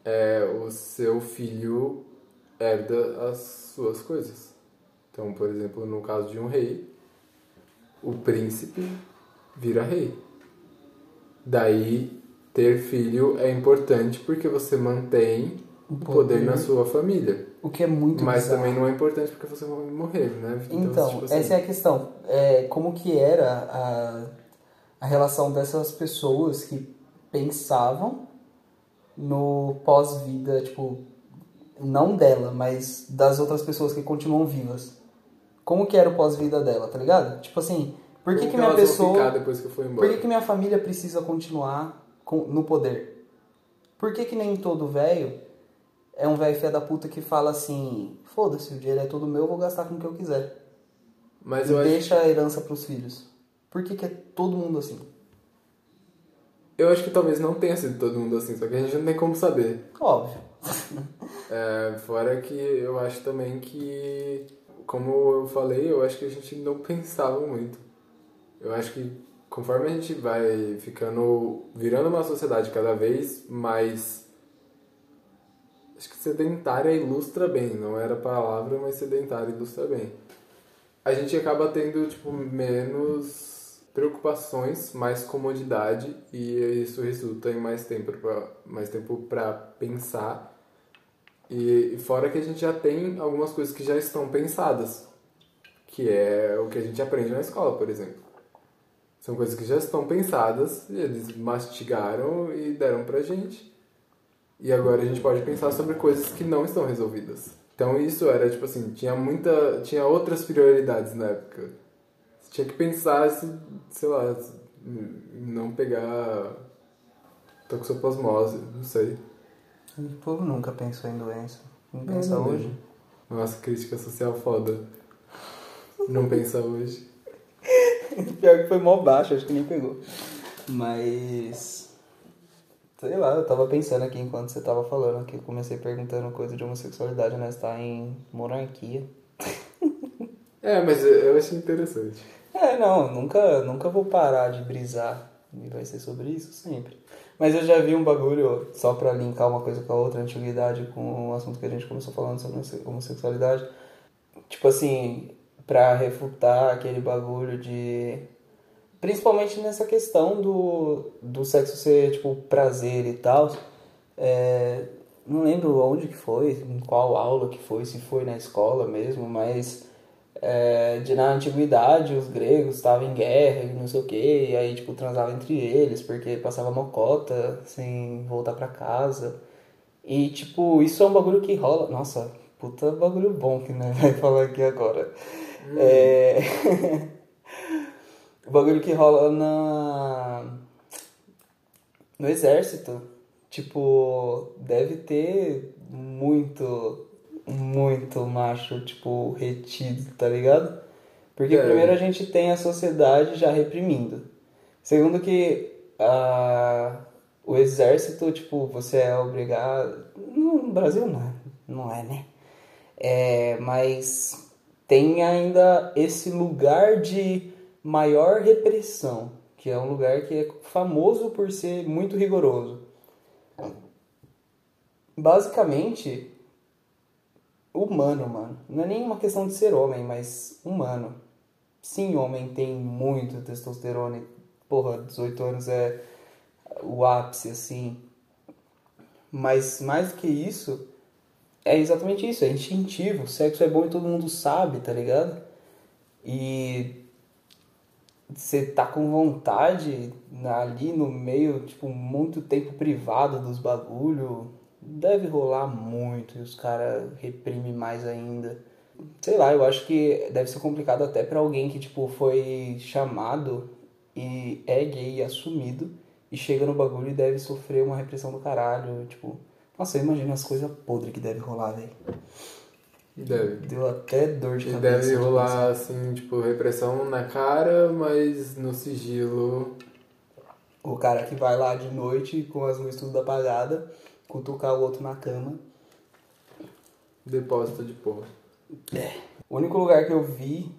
[SPEAKER 4] é, o seu filho herda as suas coisas. Então, por exemplo, no caso de um rei, o príncipe vira rei. Daí, ter filho é importante porque você mantém o poder
[SPEAKER 3] poder.
[SPEAKER 4] na sua família.
[SPEAKER 3] O que é muito
[SPEAKER 4] Mas
[SPEAKER 3] bizarro.
[SPEAKER 4] também não é importante porque você vai morrer, né?
[SPEAKER 3] Então,
[SPEAKER 4] tipo assim,
[SPEAKER 3] essa é a questão. É, como que era a, a relação dessas pessoas que pensavam no pós-vida, tipo, não dela, mas das outras pessoas que continuam vivas. Como que era o pós-vida dela, tá ligado? Tipo assim, por que,
[SPEAKER 4] como
[SPEAKER 3] que minha pessoa...
[SPEAKER 4] ficar depois que eu for
[SPEAKER 3] Por que, que minha família precisa continuar no poder? Por que, que nem todo velho é um velho filho da puta que fala assim: foda-se, o dinheiro é todo meu, eu vou gastar com o que eu quiser.
[SPEAKER 4] Mas
[SPEAKER 3] e
[SPEAKER 4] eu acho,
[SPEAKER 3] deixa a herança pros filhos. Por que, que é todo mundo assim?
[SPEAKER 4] eu acho que talvez não tenha sido todo mundo assim, só que a gente não tem como saber.
[SPEAKER 3] Óbvio.
[SPEAKER 4] É, fora que eu acho também que, como eu falei, eu acho que a gente não pensava muito. Eu acho que conforme a gente vai ficando, virando uma sociedade cada vez mais. Acho que sedentária ilustra bem, não era a palavra, mas sedentária ilustra bem. A gente acaba tendo, tipo, menos preocupações, mais comodidade e isso resulta em mais tempo pra, mais tempo para pensar e fora que a gente já tem algumas coisas que já estão pensadas, que é o que a gente aprende na escola, por exemplo. São coisas que já estão pensadas, eles mastigaram e deram pra gente. E agora a gente pode pensar sobre coisas que não estão resolvidas. Então isso era tipo assim, tinha muita, tinha outras prioridades na época. Você tinha que pensar se, sei lá, não pegar toxoplasmose, não sei.
[SPEAKER 3] O povo nunca pensou em doença. Não
[SPEAKER 4] Não,
[SPEAKER 3] pensa
[SPEAKER 4] não
[SPEAKER 3] hoje.
[SPEAKER 4] Nossa, crítica social foda. Não pensa hoje.
[SPEAKER 3] Pior que foi mó baixo, acho que nem pegou. Mas. Sei lá, eu tava pensando aqui enquanto você tava falando que eu comecei perguntando coisa de homossexualidade, né? Você tá em monarquia.
[SPEAKER 4] É, mas eu- achei interessante.
[SPEAKER 3] É, não, nunca, nunca vou parar de brisar. E vai ser sobre isso sempre. Mas eu já vi um bagulho, só pra linkar uma coisa com a outra, antiguidade, com o assunto que a gente começou falando sobre homossexualidade. Tipo assim, pra refutar aquele bagulho de Principalmente nessa questão do, do sexo ser, tipo, prazer e tal. É, não lembro onde que foi, em qual aula que foi, se foi na escola mesmo, mas é, de na antiguidade os gregos estavam em guerra e não sei o que, e aí tipo transavam entre eles porque passava mocota sem voltar pra casa. E tipo, isso é um bagulho que rola. Nossa, puta bagulho bom que né, vai falar aqui agora. É... o bagulho que rola na no exército. Tipo, deve ter muito, muito macho, tipo, retido, tá ligado? Porque
[SPEAKER 4] É.
[SPEAKER 3] primeiro a gente tem a sociedade já reprimindo. Segundo que a, o exército, tipo, você é obrigado. No Brasil não, não é, né? É, mas tem ainda esse lugar de maior repressão, que é um lugar que é famoso por ser muito rigoroso. Basicamente, humano, mano. Não é nem uma questão de ser homem, mas humano. Sim, homem tem muito testosterona. e, Porra, 18 anos é o ápice, assim. Mas mais do que isso, é exatamente isso, é instintivo. Sexo é bom e todo mundo sabe, tá ligado? E você tá com vontade ali no meio, tipo, muito tempo privado dos bagulho, deve rolar muito e os caras reprimem mais ainda. Sei lá, eu acho que deve ser complicado até pra alguém que, tipo, foi chamado e é gay assumido e chega no bagulho e deve sofrer uma repressão do caralho, tipo... Nossa, eu imagino as coisas podres que deve rolar, velho.
[SPEAKER 4] Deve.
[SPEAKER 3] Deu até dor de
[SPEAKER 4] E
[SPEAKER 3] cabeça.
[SPEAKER 4] deve
[SPEAKER 3] de
[SPEAKER 4] rolar,
[SPEAKER 3] pensar.
[SPEAKER 4] assim, tipo, repressão na cara, mas no sigilo.
[SPEAKER 3] O cara que vai lá de noite com as luzes tudo apagadas, cutucar o outro na cama.
[SPEAKER 4] Depósito de porra.
[SPEAKER 3] O único lugar que eu vi.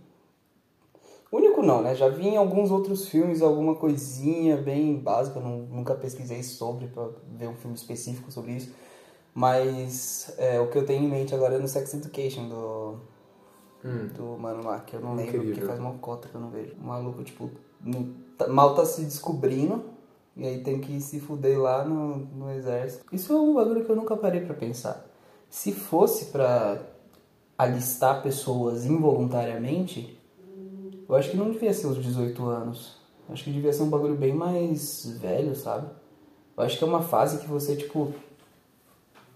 [SPEAKER 3] Único não, né? Já vi em alguns outros filmes alguma coisinha bem básica, nu- nunca pesquisei sobre pra ver um filme específico sobre isso. Mas é, o que eu tenho em mente agora é no Sex Education do,
[SPEAKER 4] Hum.
[SPEAKER 3] do mano lá, que eu não lembro
[SPEAKER 4] Incrível.
[SPEAKER 3] porque faz uma cota que eu não vejo. O maluco, tipo, tá- mal tá se descobrindo e aí tem que se fuder lá no, no exército. Isso é um bagulho que eu nunca parei pra pensar. Se fosse pra alistar pessoas involuntariamente, eu acho que não devia ser os 18 anos. Eu acho que devia ser um bagulho bem mais velho, sabe? Eu acho que é uma fase que você, tipo,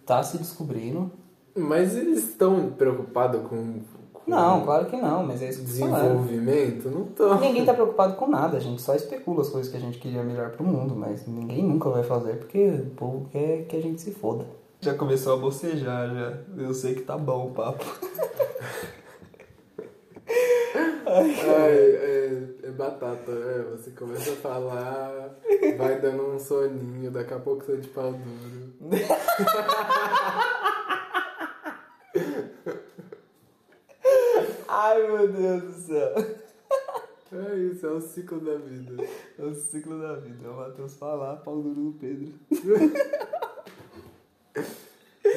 [SPEAKER 3] tá se descobrindo.
[SPEAKER 4] Mas eles estão preocupados com, com
[SPEAKER 3] Não, claro que não, mas é isso que tô
[SPEAKER 4] desenvolvimento? Não estão.
[SPEAKER 3] Ninguém tá preocupado com nada, a gente só especula as coisas que a gente queria melhor pro mundo, mas ninguém nunca vai fazer porque o povo quer que a gente se foda. Já começou a bocejar, já. Eu sei que tá bom o papo.
[SPEAKER 4] Ai, é, é batata, é. Você começa a falar, vai dando um soninho, daqui a pouco você de pau duro.
[SPEAKER 3] Ai meu Deus do céu.
[SPEAKER 4] É isso, é o ciclo da vida.
[SPEAKER 3] É o ciclo da vida. O Matheus falar, pau duro do Pedro.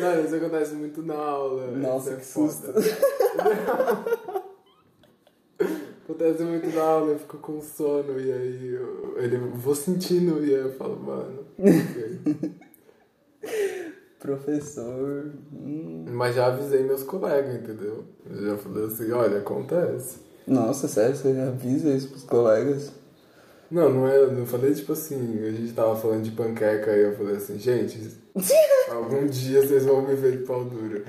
[SPEAKER 4] Não, isso acontece muito na aula.
[SPEAKER 3] Nossa,
[SPEAKER 4] é
[SPEAKER 3] que
[SPEAKER 4] foda. Acontece muito na aula, eu fico com sono e aí eu, ele, vou sentindo e aí eu falo, mano.
[SPEAKER 3] Professor. Hum.
[SPEAKER 4] Mas já avisei meus colegas, entendeu? Eu já falei assim, olha, acontece.
[SPEAKER 3] Nossa, sério, você avisa isso pros colegas?
[SPEAKER 4] Não, não é, não falei tipo assim, a gente tava falando de panqueca e eu falei assim, gente, algum dia vocês vão me ver de pau duro.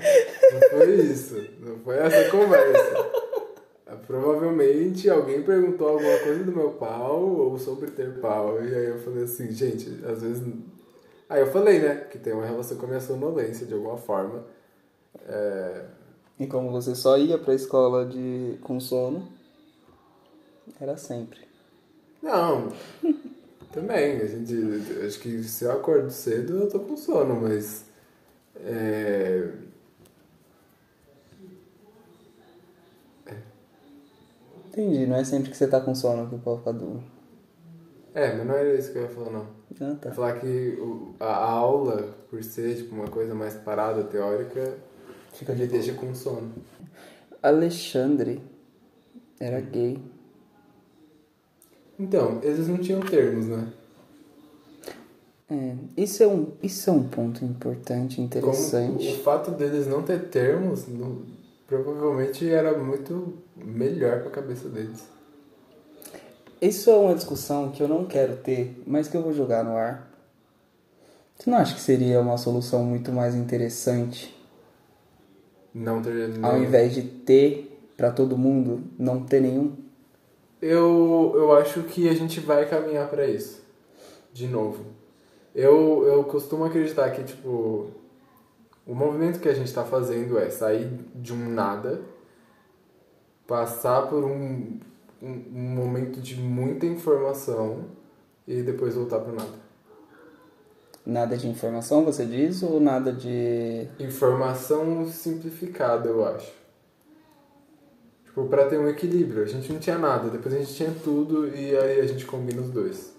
[SPEAKER 4] Não foi isso, não foi essa conversa. Provavelmente alguém perguntou alguma coisa do meu pau ou sobre ter pau. E aí eu falei assim, gente, às vezes. Aí eu falei, né, que tem uma relação com a minha sonolência de alguma forma. É,
[SPEAKER 3] E como você só ia pra escola de com sono, era sempre.
[SPEAKER 4] Não, também. A gente, acho que se eu acordo cedo eu tô com sono, mas. É,
[SPEAKER 3] Entendi, não é sempre que você tá com sono que o pau fica duro.
[SPEAKER 4] é, mas não era isso que eu ia falar, não.
[SPEAKER 3] Ah,
[SPEAKER 4] Eu
[SPEAKER 3] tá.
[SPEAKER 4] ia falar que o- a, aula, por ser tipo, uma coisa mais parada, teórica,
[SPEAKER 3] Fica
[SPEAKER 4] me
[SPEAKER 3] de
[SPEAKER 4] deixa com sono.
[SPEAKER 3] Alexandre era gay.
[SPEAKER 4] Então, eles não tinham termos, né?
[SPEAKER 3] É, isso, é um, isso é um ponto importante,
[SPEAKER 4] Como
[SPEAKER 3] interessante.
[SPEAKER 4] o fato deles não ter termos não- provavelmente era muito melhor pra cabeça deles.
[SPEAKER 3] Isso é uma discussão que eu não quero ter, mas que eu vou jogar no ar. Você não acha que seria uma solução muito mais interessante
[SPEAKER 4] Não ter.
[SPEAKER 3] ao
[SPEAKER 4] não-
[SPEAKER 3] invés de ter pra todo mundo, não ter nenhum?
[SPEAKER 4] Eu, eu acho que a gente vai caminhar pra isso. De novo. Eu, eu costumo acreditar que, tipo, o movimento que a gente tá fazendo é sair de um nada, passar por um, um, um momento de muita informação e depois voltar pro nada.
[SPEAKER 3] Nada de informação, você diz, ou nada de.
[SPEAKER 4] Informação simplificada, eu acho. Tipo, pra ter um equilíbrio. A gente não tinha nada, depois a gente tinha tudo e aí a gente combina os dois.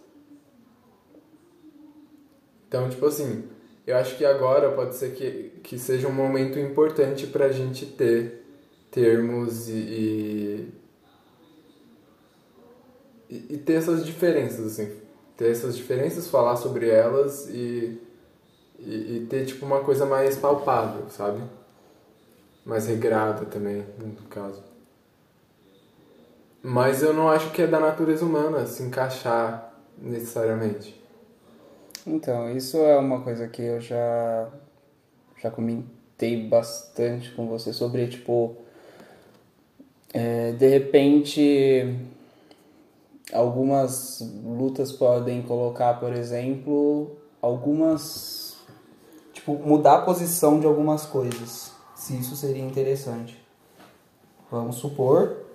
[SPEAKER 4] Então, tipo assim, eu acho que agora pode ser que, que seja um momento importante pra gente ter termos e, e, e ter essas diferenças, assim. Ter essas diferenças, falar sobre elas e, e, e ter, tipo, uma coisa mais palpável, sabe? Mais regrada também, no caso. Mas eu não acho que é da natureza humana se encaixar necessariamente.
[SPEAKER 3] Então, isso é uma coisa que eu já já comentei bastante com você sobre, tipo, é, de repente algumas lutas podem colocar, por exemplo, algumas tipo mudar a posição de algumas coisas, se isso seria interessante. Vamos supor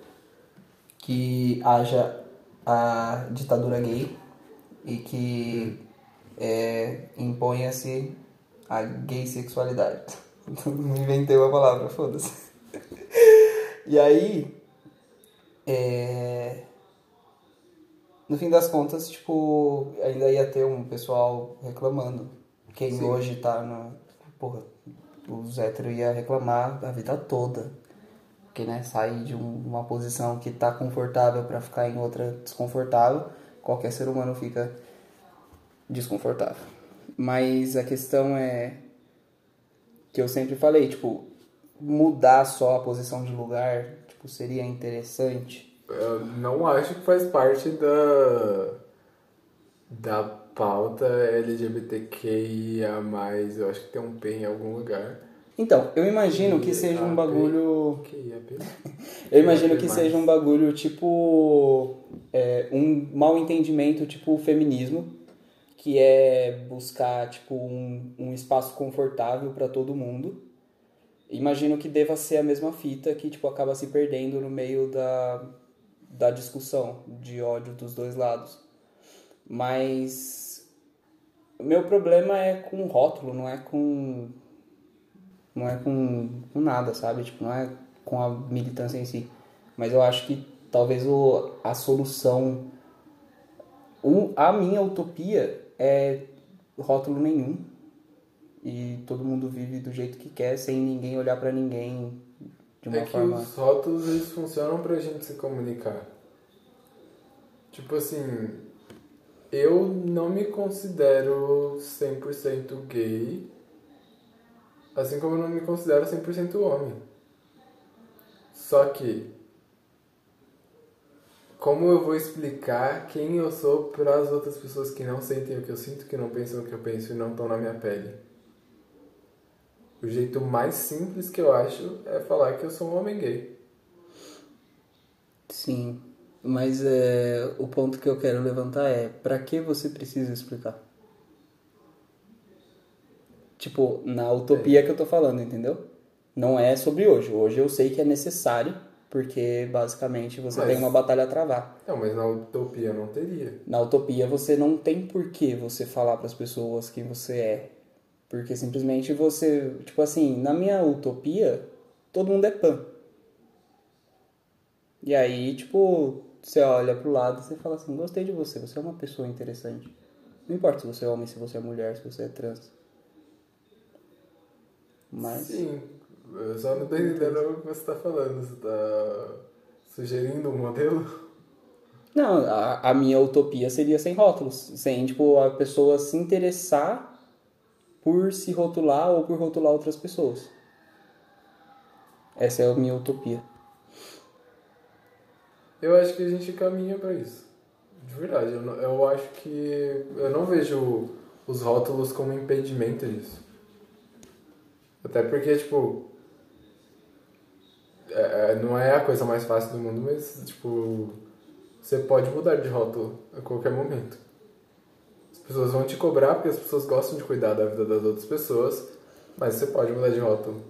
[SPEAKER 3] que haja a ditadura gay e que é, imponha-se a gay sexualidade. Não inventei uma palavra, foda-se. E aí, é, no fim das contas, tipo, ainda ia ter um pessoal reclamando. Quem
[SPEAKER 4] Sim.
[SPEAKER 3] hoje tá na. Porra, os héteros ia reclamar a vida toda. Porque, né, sair de um- uma posição que tá confortável pra ficar em outra desconfortável, qualquer ser humano fica desconfortável. Mas a questão é que eu sempre falei, tipo, mudar só a posição de lugar, tipo, seria interessante.
[SPEAKER 4] Eu não acho que faz parte da, da pauta LGBTQIA+. Eu acho que tem um P em algum lugar.
[SPEAKER 3] Então, eu imagino que seja um bagulho. Eu imagino que seja um bagulho tipo. é, um mal entendimento tipo o feminismo, que é buscar tipo um, um espaço confortável para todo mundo. Imagino que deva ser a mesma fita que tipo acaba se perdendo no meio da, da discussão de ódio dos dois lados. Mas meu problema é com o rótulo, não é com não é com, com nada, sabe? Tipo, não é com a militância em si. Mas eu acho que talvez o, a solução. A minha utopia é rótulo nenhum. E todo mundo vive do jeito que quer, sem ninguém olhar pra ninguém de uma
[SPEAKER 4] É que
[SPEAKER 3] forma.
[SPEAKER 4] os rótulos eles funcionam pra gente se comunicar. Tipo assim, eu não me considero 100% gay, assim como eu não me considero 100% homem. Só que, como eu vou explicar quem eu sou para as outras pessoas que não sentem o que eu sinto, que não pensam o que eu penso e não estão na minha pele? O jeito mais simples que eu acho é falar que eu sou um homem gay.
[SPEAKER 3] Sim. Mas é, o ponto que eu quero levantar é: pra que você precisa explicar? Tipo, na utopia que eu tô falando, entendeu? Não é sobre hoje. Hoje eu sei que é necessário, porque basicamente você
[SPEAKER 4] Mas-
[SPEAKER 3] tem uma batalha a travar.
[SPEAKER 4] Não, mas na utopia não teria.
[SPEAKER 3] Na utopia você não tem por que você falar para as pessoas quem você é. Porque simplesmente você, tipo assim, na minha utopia, todo mundo é pan. E aí, tipo, você olha pro lado e você fala assim, gostei de você, você é uma pessoa interessante. Não importa se você é homem, se você é mulher, se você é trans. Mas.
[SPEAKER 4] Sim, eu só não tô entendendo o que você tá falando. Você tá sugerindo um modelo?
[SPEAKER 3] Não, a, a minha utopia seria sem rótulos. Sem, tipo, a pessoa se interessar por se rotular ou por rotular outras pessoas. Essa é a minha utopia.
[SPEAKER 4] Eu acho que a gente caminha pra isso. De verdade, eu, eu acho que. Eu não vejo os rótulos como impedimento disso. Até porque, tipo. É- é- não é a coisa mais fácil do mundo, mas, tipo. Você pode mudar de rótulo a qualquer momento. As pessoas vão te cobrar porque as pessoas gostam de cuidar da vida das outras pessoas, mas você pode mudar de rótulo.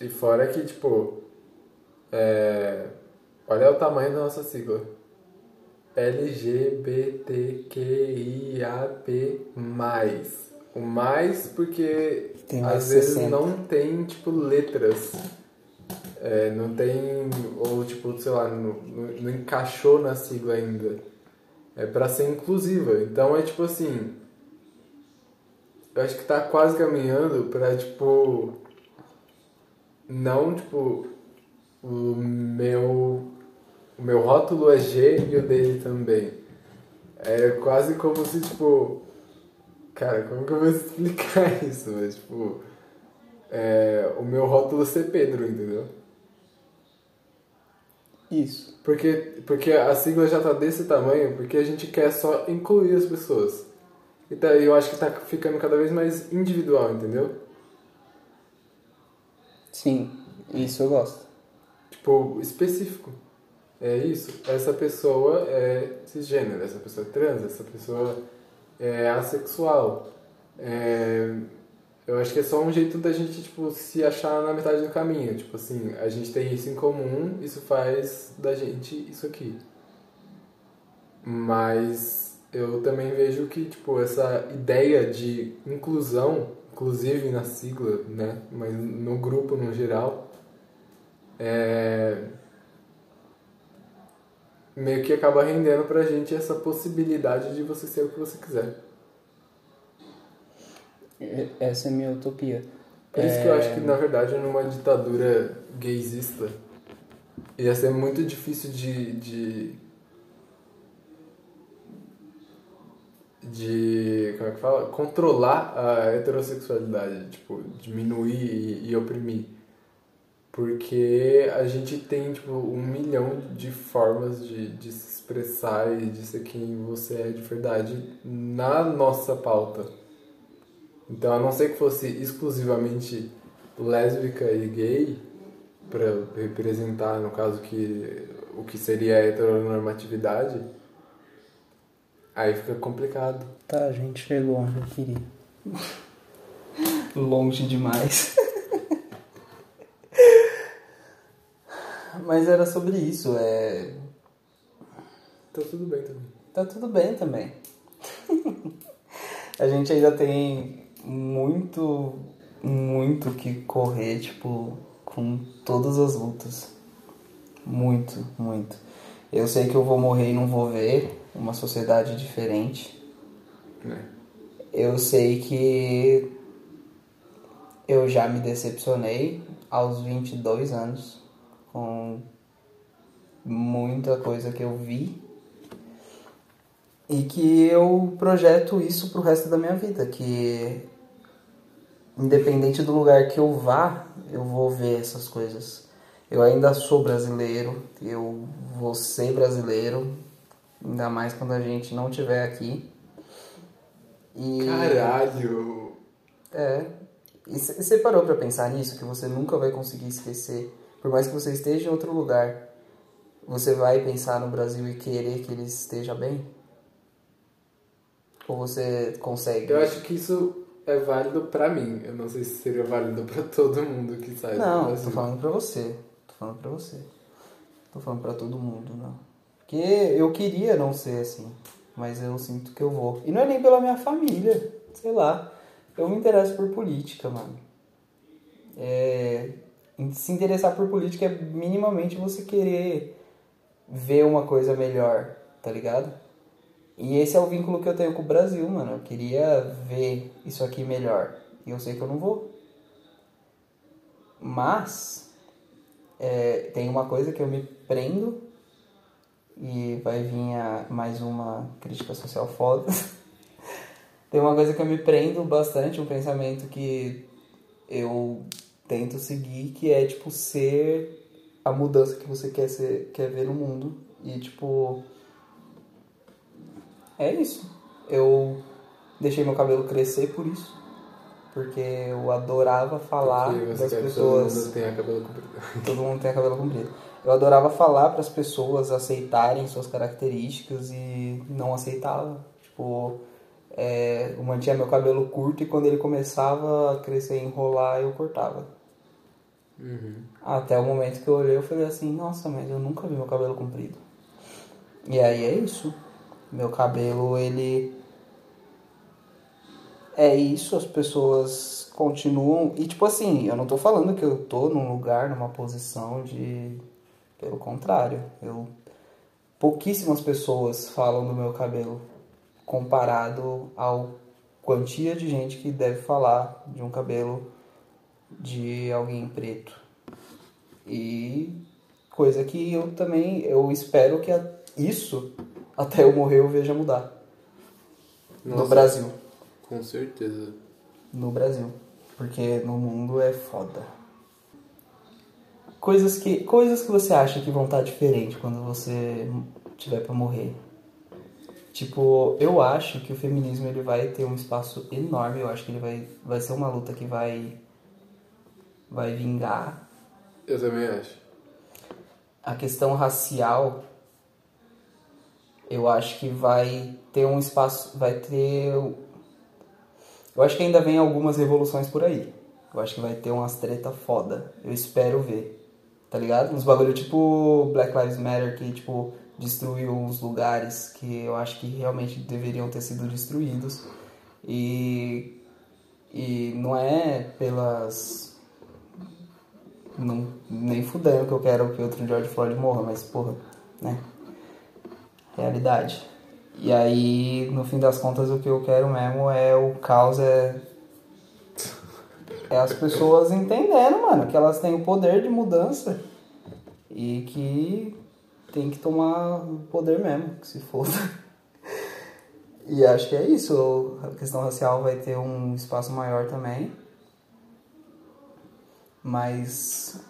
[SPEAKER 4] E fora que, tipo. É... Olha o tamanho da nossa sigla. LGBTQIAP+. O mais porque
[SPEAKER 3] Tem mais
[SPEAKER 4] às vezes
[SPEAKER 3] 60.
[SPEAKER 4] não tem, tipo, letras. É, não tem, ou tipo, sei lá, não, não, encaixou na sigla ainda. É pra ser inclusiva. Então é tipo assim. Eu acho que tá quase caminhando pra, tipo. Não, tipo. O meu. O meu rótulo é G e o dele também. É quase como se, tipo. Cara, como que eu vou explicar isso? Mas, tipo. É, o meu rótulo ser Pedro, entendeu?
[SPEAKER 3] Isso.
[SPEAKER 4] Porque, porque a sigla já tá desse tamanho, porque a gente quer só incluir as pessoas. E daí eu acho que tá ficando cada vez mais individual, entendeu?
[SPEAKER 3] Sim, isso eu gosto.
[SPEAKER 4] Tipo, específico. É isso. Essa pessoa é cisgênero, essa pessoa é trans, essa pessoa é assexual. É... Eu acho que é só um jeito da gente, tipo, se achar na metade do caminho. Tipo assim, a gente tem isso em comum, isso faz da gente isso aqui. Mas eu também vejo que, tipo, essa ideia de inclusão, inclusive na sigla, né? Mas no grupo no geral, é... meio que acaba rendendo pra gente essa possibilidade de você ser o que você quiser.
[SPEAKER 3] E- Essa é a minha utopia.
[SPEAKER 4] Por isso que eu acho que, na verdade, numa ditadura gaysista, ia ser muito difícil de. de. de como é que fala? Controlar a heterossexualidade, tipo, diminuir e, e oprimir. Porque a gente tem, tipo, um milhão de formas de, de se expressar e de ser quem você é de verdade na nossa pauta. Então, a não ser que fosse exclusivamente lésbica e gay, para representar, no caso, que o que seria a heteronormatividade, aí fica complicado.
[SPEAKER 3] Tá, a gente chegou onde eu queria. Longe demais. Mas era sobre isso, é.
[SPEAKER 4] Tá tudo bem também.
[SPEAKER 3] Tá tudo bem também. a gente ainda tem muito, muito que correr, tipo, com todas as lutas. Muito, muito. Eu sei que eu vou morrer e não vou ver uma sociedade diferente.
[SPEAKER 4] Né?
[SPEAKER 3] Eu sei que eu já me decepcionei aos 22 anos com muita coisa que eu vi e que eu projeto isso pro resto da minha vida, que independente do lugar que eu vá, eu vou ver essas coisas. Eu ainda sou brasileiro, eu vou ser brasileiro, ainda mais quando a gente não estiver aqui. E
[SPEAKER 4] Caralho!
[SPEAKER 3] é. E você parou pra pensar nisso? Que você nunca vai conseguir esquecer. Por mais que você esteja em outro lugar, você vai pensar no Brasil e querer que ele esteja bem? Ou você consegue?
[SPEAKER 4] Eu acho que isso é válido pra mim. Eu não sei se seria válido pra todo mundo que sai do
[SPEAKER 3] Não,
[SPEAKER 4] Brasil.
[SPEAKER 3] tô falando pra você. Tô falando pra você. Tô falando pra todo mundo, não. Porque eu queria não ser assim, mas eu sinto que eu vou. E não é nem pela minha família, sei lá. Eu me interesso por política, mano. É, se interessar por política é minimamente você querer ver uma coisa melhor, tá ligado? E esse é o vínculo que eu tenho com o Brasil, mano. Eu queria ver isso aqui melhor. E eu sei que eu não vou. Mas é, tem uma coisa que eu me prendo e vai vir a- mais uma crítica social foda. tem uma coisa que eu me prendo bastante, um pensamento que eu tento seguir, que é tipo ser a mudança que você quer ser, quer ver no mundo. E tipo é isso. Eu deixei meu cabelo crescer por isso. Porque eu adorava falar das pessoas.
[SPEAKER 4] todo mundo tenha cabelo comprido.
[SPEAKER 3] Todo mundo tem cabelo comprido. Eu adorava falar para as pessoas aceitarem suas características e não aceitava. Tipo, é, eu mantinha meu cabelo curto e quando ele começava a crescer e enrolar, eu cortava.
[SPEAKER 4] Uhum.
[SPEAKER 3] Até o momento que eu olhei, eu falei assim: Nossa, mas eu nunca vi meu cabelo comprido. E aí é isso. Meu cabelo, ele. É isso, as pessoas continuam. E tipo assim, eu não tô falando que eu tô num lugar, numa posição de. Pelo contrário, eu. Pouquíssimas pessoas falam do meu cabelo comparado ao quantia de gente que deve falar de um cabelo de alguém preto. E coisa que eu também eu espero que isso até eu morrer eu veja mudar no
[SPEAKER 4] Nossa.
[SPEAKER 3] Brasil,
[SPEAKER 4] Com certeza.
[SPEAKER 3] no Brasil, porque no mundo é foda. Coisas que coisas que você acha que vão estar diferentes quando você tiver pra morrer. Tipo, eu acho que o feminismo ele vai ter um espaço enorme, eu acho que ele vai vai ser uma luta que vai vai vingar
[SPEAKER 4] Eu também acho.
[SPEAKER 3] a questão racial, eu acho que vai ter um espaço, vai ter. Eu acho que ainda vem algumas revoluções por aí. Eu acho que vai ter umas treta foda. Eu espero ver. Tá ligado? Uns bagulho tipo Black Lives Matter que, tipo, destruiu uns lugares que eu acho que realmente deveriam ter sido destruídos. E. E não é pelas não, nem fudendo que eu quero que outro George Floyd morra, mas porra, né? Realidade. E aí, no fim das contas, o que eu quero mesmo é o caos, é. É as pessoas entendendo, mano, que elas têm o poder de mudança e que tem que tomar o poder mesmo, que se foda. E acho que é isso, a questão racial vai ter um espaço maior também. Mas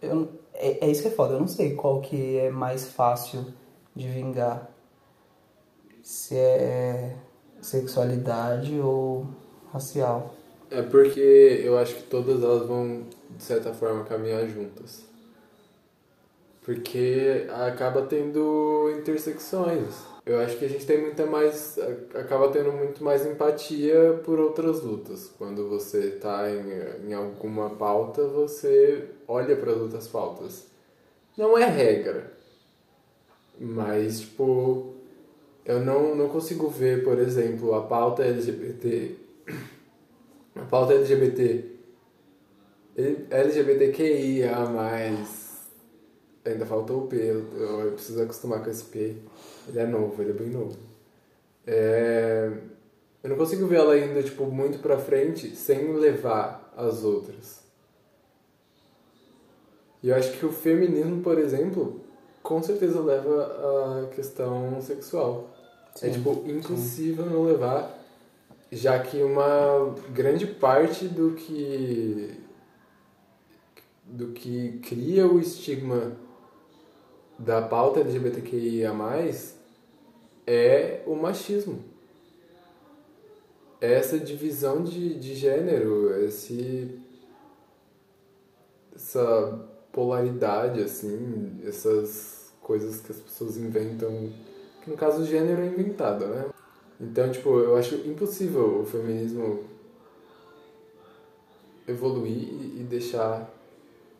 [SPEAKER 3] eu, é, é isso que é foda, eu não sei qual que é mais fácil de vingar. Se é sexualidade ou racial.
[SPEAKER 4] É porque eu acho que todas elas vão, de certa forma, caminhar juntas. Porque acaba tendo intersecções. Eu acho que a gente tem muita mais. acaba tendo muito mais empatia por outras lutas. Quando você tá em, em alguma pauta, você olha para as outras pautas. Não é regra. Mas, tipo, eu não, não consigo ver, por exemplo, a pauta LGBT. A pauta LGBT. LGBTQIA, ainda faltou o P, eu, eu preciso acostumar com esse P. Ele é novo, ele é bem novo. É, eu não consigo ver ela indo tipo, muito pra frente sem levar as outras. E eu acho que o feminismo, por exemplo, com certeza leva a questão sexual. é
[SPEAKER 3] Sim,
[SPEAKER 4] tipo impossível não levar, já que uma grande parte do que do que cria o estigma da pauta LGBTQIA+, é o machismo. É essa divisão de, de gênero, esse, essa polaridade, assim, essas coisas que as pessoas inventam, que no caso o gênero é inventado, né? Então, tipo, eu acho impossível o feminismo evoluir e deixar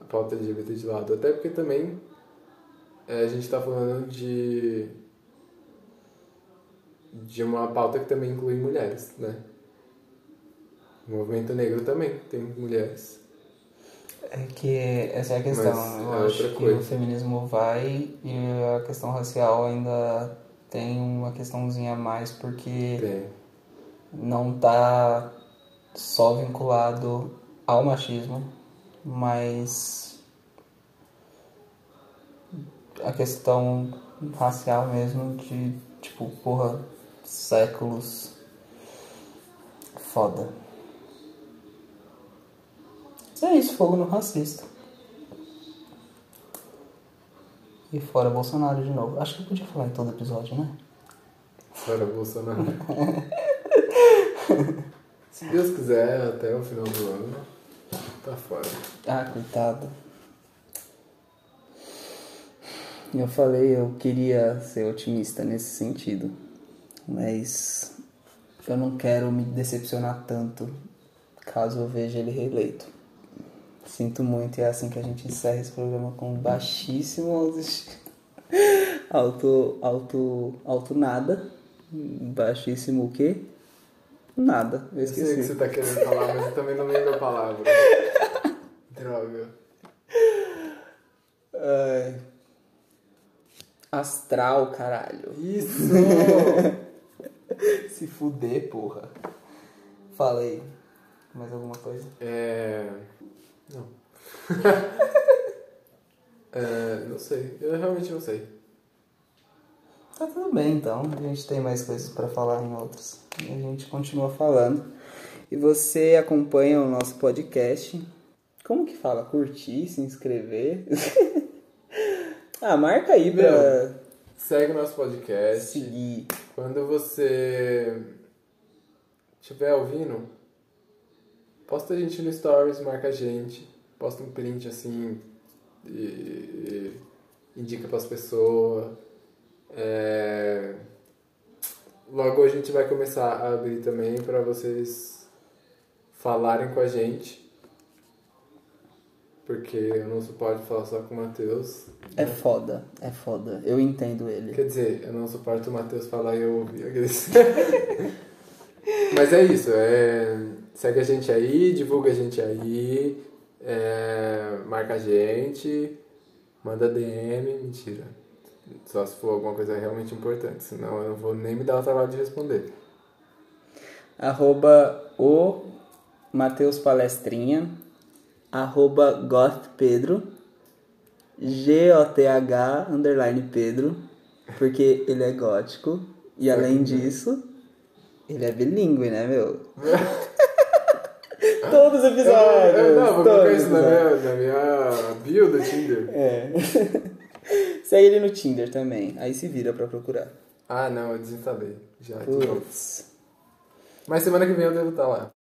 [SPEAKER 4] a pauta LGBT de lado. Até porque também é, a gente está falando de de uma pauta que também inclui mulheres, né? O movimento negro também tem mulheres.
[SPEAKER 3] É que essa é a questão.
[SPEAKER 4] Mas
[SPEAKER 3] eu
[SPEAKER 4] é
[SPEAKER 3] acho que
[SPEAKER 4] coisa.
[SPEAKER 3] o feminismo vai e a questão racial ainda tem uma questãozinha a mais porque
[SPEAKER 4] Tem.
[SPEAKER 3] não tá só vinculado ao machismo, mas
[SPEAKER 5] a questão racial mesmo de, tipo, porra, séculos. Foda. É isso, fogo no racista. E fora Bolsonaro de novo. Acho que eu podia falar em todo episódio, né?
[SPEAKER 4] Fora Bolsonaro. Se Deus quiser, até o final do ano, tá fora.
[SPEAKER 3] Ah, coitado. Eu falei, eu queria ser otimista nesse sentido, mas eu não quero me decepcionar tanto caso eu veja ele reeleito. Sinto muito e é assim que a gente encerra esse programa com baixíssimo. Alto, alto, alto nada. Baixíssimo o quê? Nada, eu
[SPEAKER 4] Eu sei o que você tá querendo falar, mas eu também não lembro a palavra. Droga.
[SPEAKER 3] Ai. Astral, caralho.
[SPEAKER 4] Isso!
[SPEAKER 5] Se fuder, porra. Falei. Mais alguma coisa?
[SPEAKER 4] É. Não. é, não sei. Eu realmente não sei.
[SPEAKER 5] Tá tudo bem então. A gente tem mais coisas pra falar em outros.
[SPEAKER 3] E a gente continua falando. E você acompanha o nosso podcast. Como que fala? Curtir, se inscrever? ah, marca aí pra
[SPEAKER 4] Segue o nosso podcast.
[SPEAKER 3] seguir.
[SPEAKER 4] Quando você estiver ouvindo, posta a gente no Stories, marca a gente, posta um print assim e, e indica pras pessoas. É, Logo a gente vai começar a abrir também para vocês falarem com a gente. Porque eu não suporto falar só com o Matheus.
[SPEAKER 3] É foda, é foda. Eu entendo ele.
[SPEAKER 4] Quer dizer, eu não suporto o Matheus falar e eu ouvir. aqueles- Mas é isso, é... segue a gente aí, divulga a gente aí, é... marca a gente, manda DM, mentira. Só se for alguma coisa realmente importante, senão eu não vou nem me dar o trabalho de responder.
[SPEAKER 3] Arroba o Matheus Palestrinha. Arroba Goth Pedro. G-O-T-H underline Pedro. Porque ele é gótico. E além disso, ele é bilíngue, né, meu? Todos os episódios!
[SPEAKER 4] Eu, não, vou colocar isso na minha, na minha bio do Tinder.
[SPEAKER 3] É. Segue ele no Tinder também. Aí se vira pra procurar.
[SPEAKER 4] Ah, não, eu desinstalei. Já.
[SPEAKER 3] Putz.
[SPEAKER 4] Mas semana que vem eu devo estar lá.